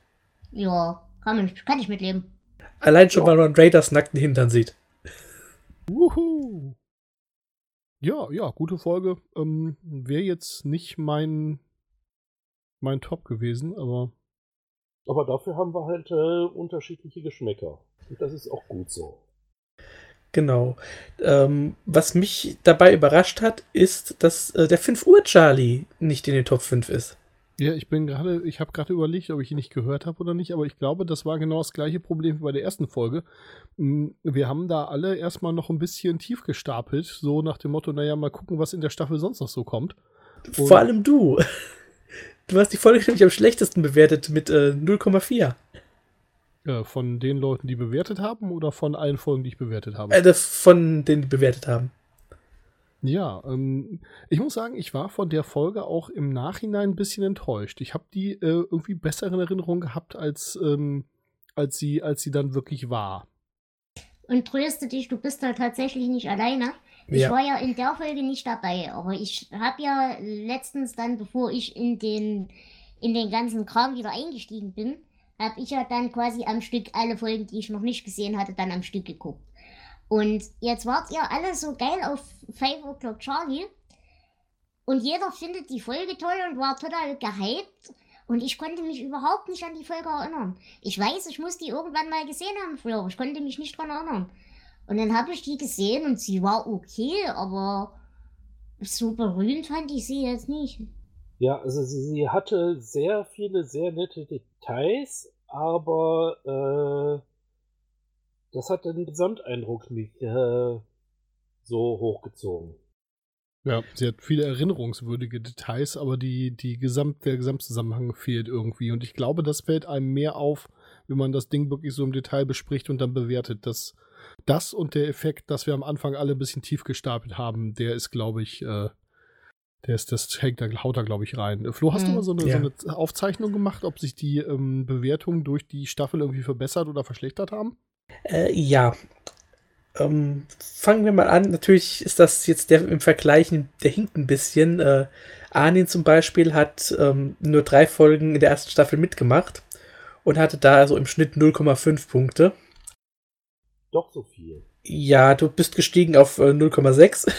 B: Ja, kann, kann ich mitleben.
E: Allein schon, weil man Raiders nackten Hintern sieht.
A: Wuhu. Ja, ja, gute Folge. Ähm, Wäre jetzt nicht mein, mein Top gewesen, aber.
C: Aber dafür haben wir halt äh, unterschiedliche Geschmäcker. Und das ist auch gut so.
E: Genau. Ähm, was mich dabei überrascht hat, ist, dass äh, der 5 Uhr Charlie nicht in den Top 5 ist.
A: Ja, ich bin gerade, ich habe gerade überlegt, ob ich ihn nicht gehört habe oder nicht, aber ich glaube, das war genau das gleiche Problem wie bei der ersten Folge. Mm, wir haben da alle erstmal noch ein bisschen tief gestapelt, so nach dem Motto, naja, mal gucken, was in der Staffel sonst noch so kommt.
E: Und Vor allem du. Du hast die Folge nämlich am schlechtesten bewertet mit äh, 0,4.
A: Äh, von den Leuten, die bewertet haben oder von allen Folgen, die ich bewertet habe?
E: Äh, von denen, die bewertet haben.
A: Ja, ähm, ich muss sagen, ich war von der Folge auch im Nachhinein ein bisschen enttäuscht. Ich habe die äh, irgendwie besser in Erinnerung gehabt, als, ähm, als, sie, als sie dann wirklich war.
B: Und tröste dich, du bist halt tatsächlich nicht alleine. Ich ja. war ja in der Folge nicht dabei, aber ich habe ja letztens dann, bevor ich in den, in den ganzen Kram wieder eingestiegen bin, habe ich ja dann quasi am Stück alle Folgen, die ich noch nicht gesehen hatte, dann am Stück geguckt. Und jetzt wart ihr alle so geil auf 5 O'Clock Charlie. Und jeder findet die Folge toll und war total gehypt. Und ich konnte mich überhaupt nicht an die Folge erinnern. Ich weiß, ich muss die irgendwann mal gesehen haben früher, ich konnte mich nicht dran erinnern. Und dann habe ich die gesehen und sie war okay, aber so berühmt fand ich sie jetzt nicht.
C: Ja, also sie, sie hatte sehr viele sehr nette Details, aber äh, das hat den Gesamteindruck nicht äh, so hochgezogen.
A: Ja, sie hat viele erinnerungswürdige Details, aber die, die Gesamt, der Gesamtzusammenhang fehlt irgendwie. Und ich glaube, das fällt einem mehr auf, wenn man das Ding wirklich so im Detail bespricht und dann bewertet. Das, das und der Effekt, dass wir am Anfang alle ein bisschen tief gestapelt haben, der ist, glaube ich, äh, der ist, das hängt da, haut da, glaube ich, rein. Flo, hast hm, du mal so eine, ja. so eine, Aufzeichnung gemacht, ob sich die ähm, Bewertungen durch die Staffel irgendwie verbessert oder verschlechtert haben?
E: Äh, ja. Ähm, fangen wir mal an. Natürlich ist das jetzt der im Vergleich, der hinkt ein bisschen. Äh, Arnin zum Beispiel hat ähm, nur drei Folgen in der ersten Staffel mitgemacht und hatte da also im Schnitt 0,5 Punkte.
C: Doch so viel.
E: Ja, du bist gestiegen auf äh, 0,6.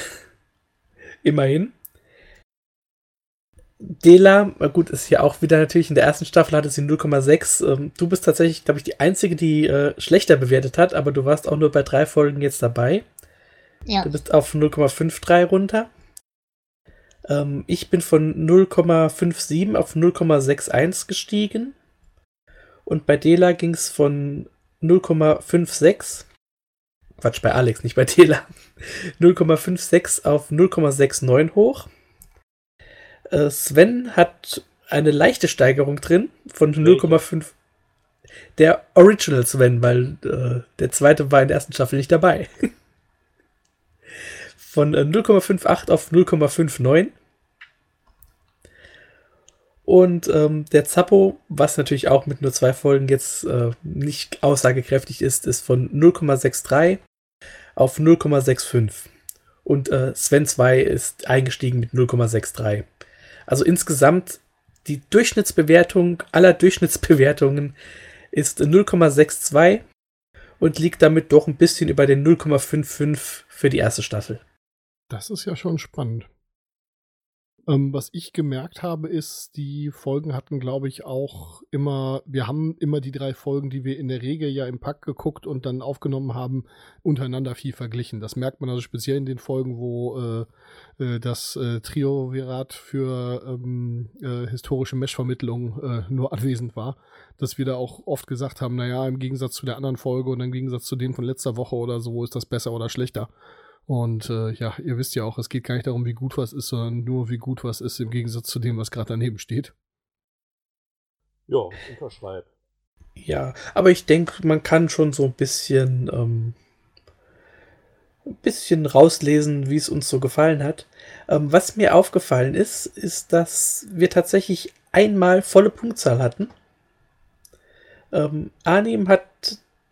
E: Immerhin. Dela, gut, ist ja auch wieder natürlich in der ersten Staffel hatte sie 0,6. Ähm, du bist tatsächlich, glaube ich, die Einzige, die äh, schlechter bewertet hat, aber du warst auch nur bei drei Folgen jetzt dabei. Ja. Du bist auf 0,53 runter. Ähm, ich bin von 0,57 auf 0,61 gestiegen. Und bei Dela ging es von 0,56. Quatsch, bei Alex, nicht bei Dela. 0,56 auf 0,69 hoch. Äh, Sven hat eine leichte Steigerung drin von 0,5. Der Original Sven, weil äh, der zweite war in der ersten Staffel nicht dabei. von äh, 0,58 auf 0,59. Und ähm, der Zappo, was natürlich auch mit nur zwei Folgen jetzt äh, nicht aussagekräftig ist, ist von 0,63 auf 0,65. Und äh, Sven 2 ist eingestiegen mit 0,63. Also insgesamt die Durchschnittsbewertung aller Durchschnittsbewertungen ist 0,62 und liegt damit doch ein bisschen über den 0,55 für die erste Staffel.
A: Das ist ja schon spannend. Ähm, was ich gemerkt habe, ist, die Folgen hatten, glaube ich, auch immer, wir haben immer die drei Folgen, die wir in der Regel ja im Pack geguckt und dann aufgenommen haben, untereinander viel verglichen. Das merkt man also speziell in den Folgen, wo äh, äh, das äh, Triumvirat für ähm, äh, historische Mesh-Vermittlung äh, nur anwesend war, dass wir da auch oft gesagt haben, naja, im Gegensatz zu der anderen Folge und im Gegensatz zu dem von letzter Woche oder so, ist das besser oder schlechter. Und äh, ja, ihr wisst ja auch, es geht gar nicht darum, wie gut was ist, sondern nur, wie gut was ist im Gegensatz zu dem, was gerade daneben steht.
C: Ja, unterschreib.
E: Ja, aber ich denke, man kann schon so ein bisschen, ähm, ein bisschen rauslesen, wie es uns so gefallen hat. Ähm, was mir aufgefallen ist, ist, dass wir tatsächlich einmal volle Punktzahl hatten. Ähm, Arnim hat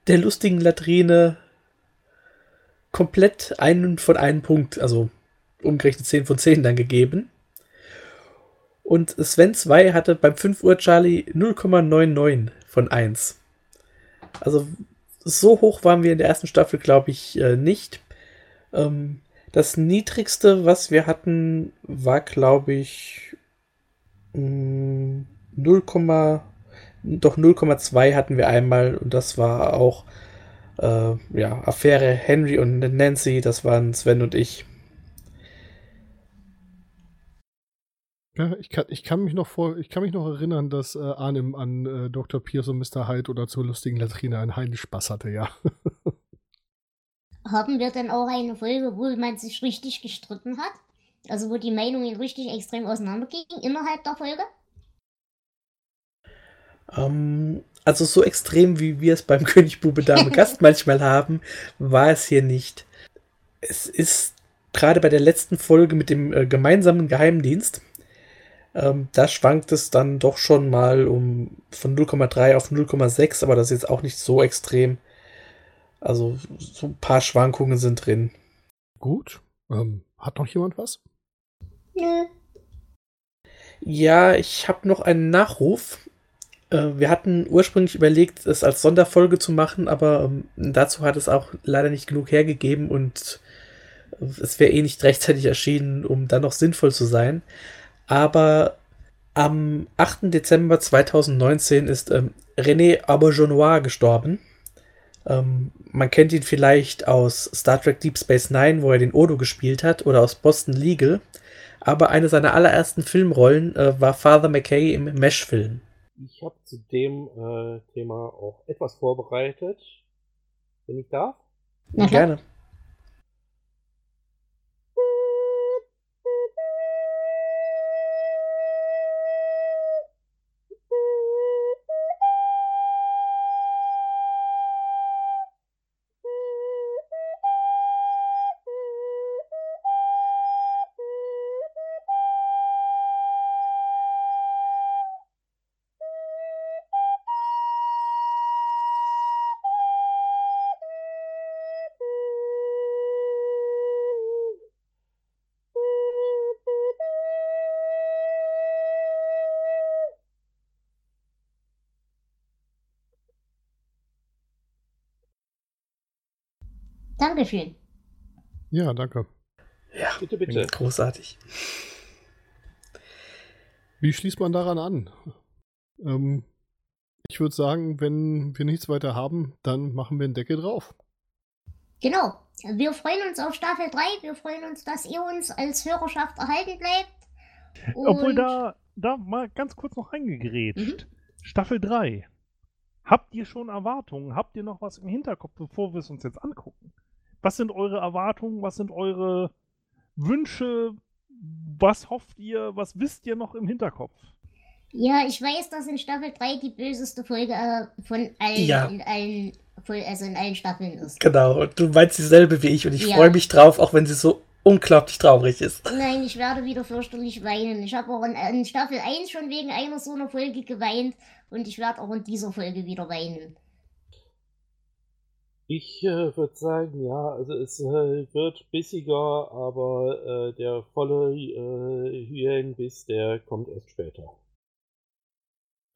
E: der lustigen Latrine komplett einen von einem Punkt, also umgerechnet 10 von 10 dann gegeben. Und Sven 2 hatte beim 5 Uhr Charlie 0,99 von 1. Also so hoch waren wir in der ersten Staffel, glaube ich, äh, nicht. Ähm, das niedrigste, was wir hatten, war, glaube ich, 0, mm, doch 0,2 hatten wir einmal und das war auch äh, ja, Affäre Henry und Nancy, das waren Sven und ich.
A: Ja, ich kann, ich kann mich noch vor, ich kann mich noch erinnern, dass äh, Arnim an äh, Dr. Pierce und Mr. Hyde oder zur lustigen Latrine einen heiligen Spaß hatte, ja.
B: Haben wir denn auch eine Folge, wo man sich richtig gestritten hat? Also wo die Meinungen richtig extrem auseinandergingen innerhalb der Folge?
E: Ähm, also so extrem, wie wir es beim König Bube Dame Gast manchmal haben, war es hier nicht. Es ist gerade bei der letzten Folge mit dem äh, gemeinsamen Geheimdienst, ähm, da schwankt es dann doch schon mal um von 0,3 auf 0,6, aber das ist jetzt auch nicht so extrem. Also so ein paar Schwankungen sind drin.
A: Gut. Ähm, hat noch jemand was?
B: Nö.
E: Ja, ich habe noch einen Nachruf. Äh, wir hatten ursprünglich überlegt, es als Sonderfolge zu machen, aber ähm, dazu hat es auch leider nicht genug hergegeben und es wäre eh nicht rechtzeitig erschienen, um dann noch sinnvoll zu sein. Aber am 8. Dezember 2019 ist ähm, René Auberjonois gestorben. Ähm, man kennt ihn vielleicht aus Star Trek Deep Space Nine, wo er den Odo gespielt hat, oder aus Boston Legal. Aber eine seiner allerersten Filmrollen äh, war Father McKay im Mesh-Film.
C: Ich habe zu dem äh, Thema auch etwas vorbereitet. Wenn ich darf?
E: Na, Gerne.
B: Dankeschön.
A: Ja, danke.
E: Ja,
C: Bitte, bitte.
E: großartig.
A: Wie schließt man daran an? Ähm, ich würde sagen, wenn wir nichts weiter haben, dann machen wir einen Deckel drauf.
B: Genau. Wir freuen uns auf Staffel 3. Wir freuen uns, dass ihr uns als Hörerschaft erhalten bleibt.
D: Obwohl
B: Und-
D: da, da mal ganz kurz noch reingegrätscht.
B: Mhm.
D: Staffel 3. Habt ihr schon Erwartungen? Habt ihr noch was im Hinterkopf, bevor wir es uns jetzt angucken? Was sind eure Erwartungen? Was sind eure Wünsche? Was hofft ihr? Was wisst ihr noch im Hinterkopf?
B: Ja, ich weiß, dass in Staffel 3 die böseste Folge äh, von allen,
E: Ja.
B: in allen, also in allen Staffeln ist.
E: Genau, und du meinst dieselbe wie ich und ich
B: Ja.
E: freue mich drauf, auch wenn sie so unglaublich traurig ist.
B: Nein, ich werde wieder fürchterlich weinen. Ich habe auch in, in Staffel 1 schon wegen einer so einer Folge geweint und ich werde auch in dieser Folge wieder weinen.
C: Ich äh, würde sagen, ja, also es äh, wird bissiger, aber äh, der volle äh, Hyänenbiss, der kommt erst später.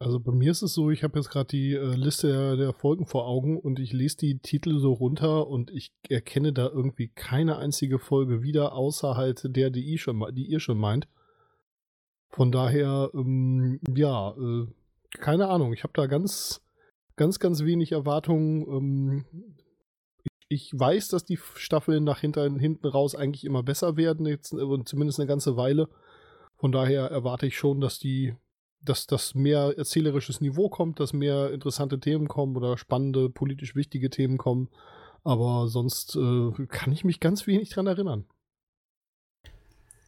A: Also bei mir ist es so, ich habe jetzt gerade die äh, Liste der, der Folgen vor Augen und ich lese die Titel so runter und ich erkenne da irgendwie keine einzige Folge wieder, außer halt der, die, ich schon, die ihr schon meint. Von daher, ähm, ja, äh, keine Ahnung. Ich habe da ganz, ganz, ganz wenig Erwartungen. Ähm, ich, weiß, dass die Staffeln nach hinter, hinten raus eigentlich immer besser werden, jetzt, äh, zumindest eine ganze Weile. Von daher erwarte ich schon, dass die, dass das mehr erzählerisches Niveau kommt, dass mehr interessante Themen kommen oder spannende, politisch wichtige Themen kommen. Aber sonst äh, kann ich mich ganz wenig dran erinnern.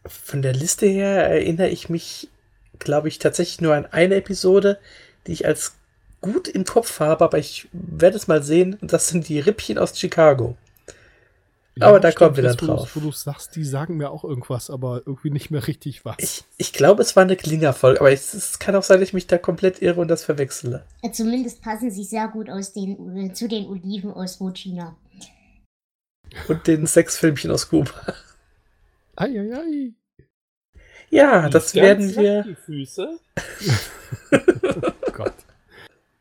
E: Von der Liste her erinnere ich mich, glaube ich, tatsächlich nur an eine Episode, die ich als gut im Kopf habe, aber ich werde es mal sehen. Das sind die Rippchen aus Chicago. Aber da kommen wir dann drauf.
A: Wo du sagst, die sagen mir auch irgendwas, aber irgendwie nicht mehr richtig was.
E: Ich, ich glaube, es war eine Klinger-Folge, aber es, es kann auch sein, dass ich mich da komplett irre und das verwechsele.
B: Äh, Zumindest passen sie sehr gut aus den, zu den Oliven aus China.
E: Und den Sexfilmchen aus Kuba.
A: Eieiei.
E: Ja,
C: Die
E: das
C: ganz
E: werden wir.
C: Die Füße.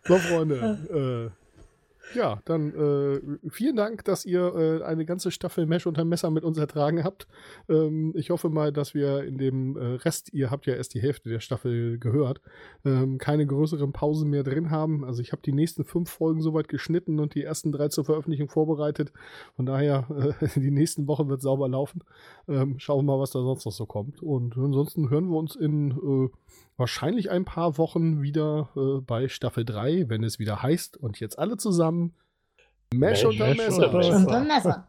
A: So, Freunde. ja, dann äh, vielen Dank, dass ihr äh, eine ganze Staffel Mesh unter Messer mit uns ertragen habt. Ähm, ich hoffe mal, dass wir in dem äh, Rest, ihr habt ja erst die Hälfte der Staffel gehört, ähm, keine größeren Pausen mehr drin haben. Also ich habe die nächsten fünf Folgen soweit geschnitten und die ersten drei zur Veröffentlichung vorbereitet. Von daher, äh, die nächsten Wochen wird sauber laufen. Ähm, schauen wir mal, was da sonst noch so kommt. Und ansonsten hören wir uns in äh, wahrscheinlich ein paar Wochen wieder äh, bei Staffel 3, wenn es wieder heißt und jetzt alle zusammen Mesh
C: Mesh
A: unter
C: unter
A: Messer.
C: Messer.
B: Und ein Messer.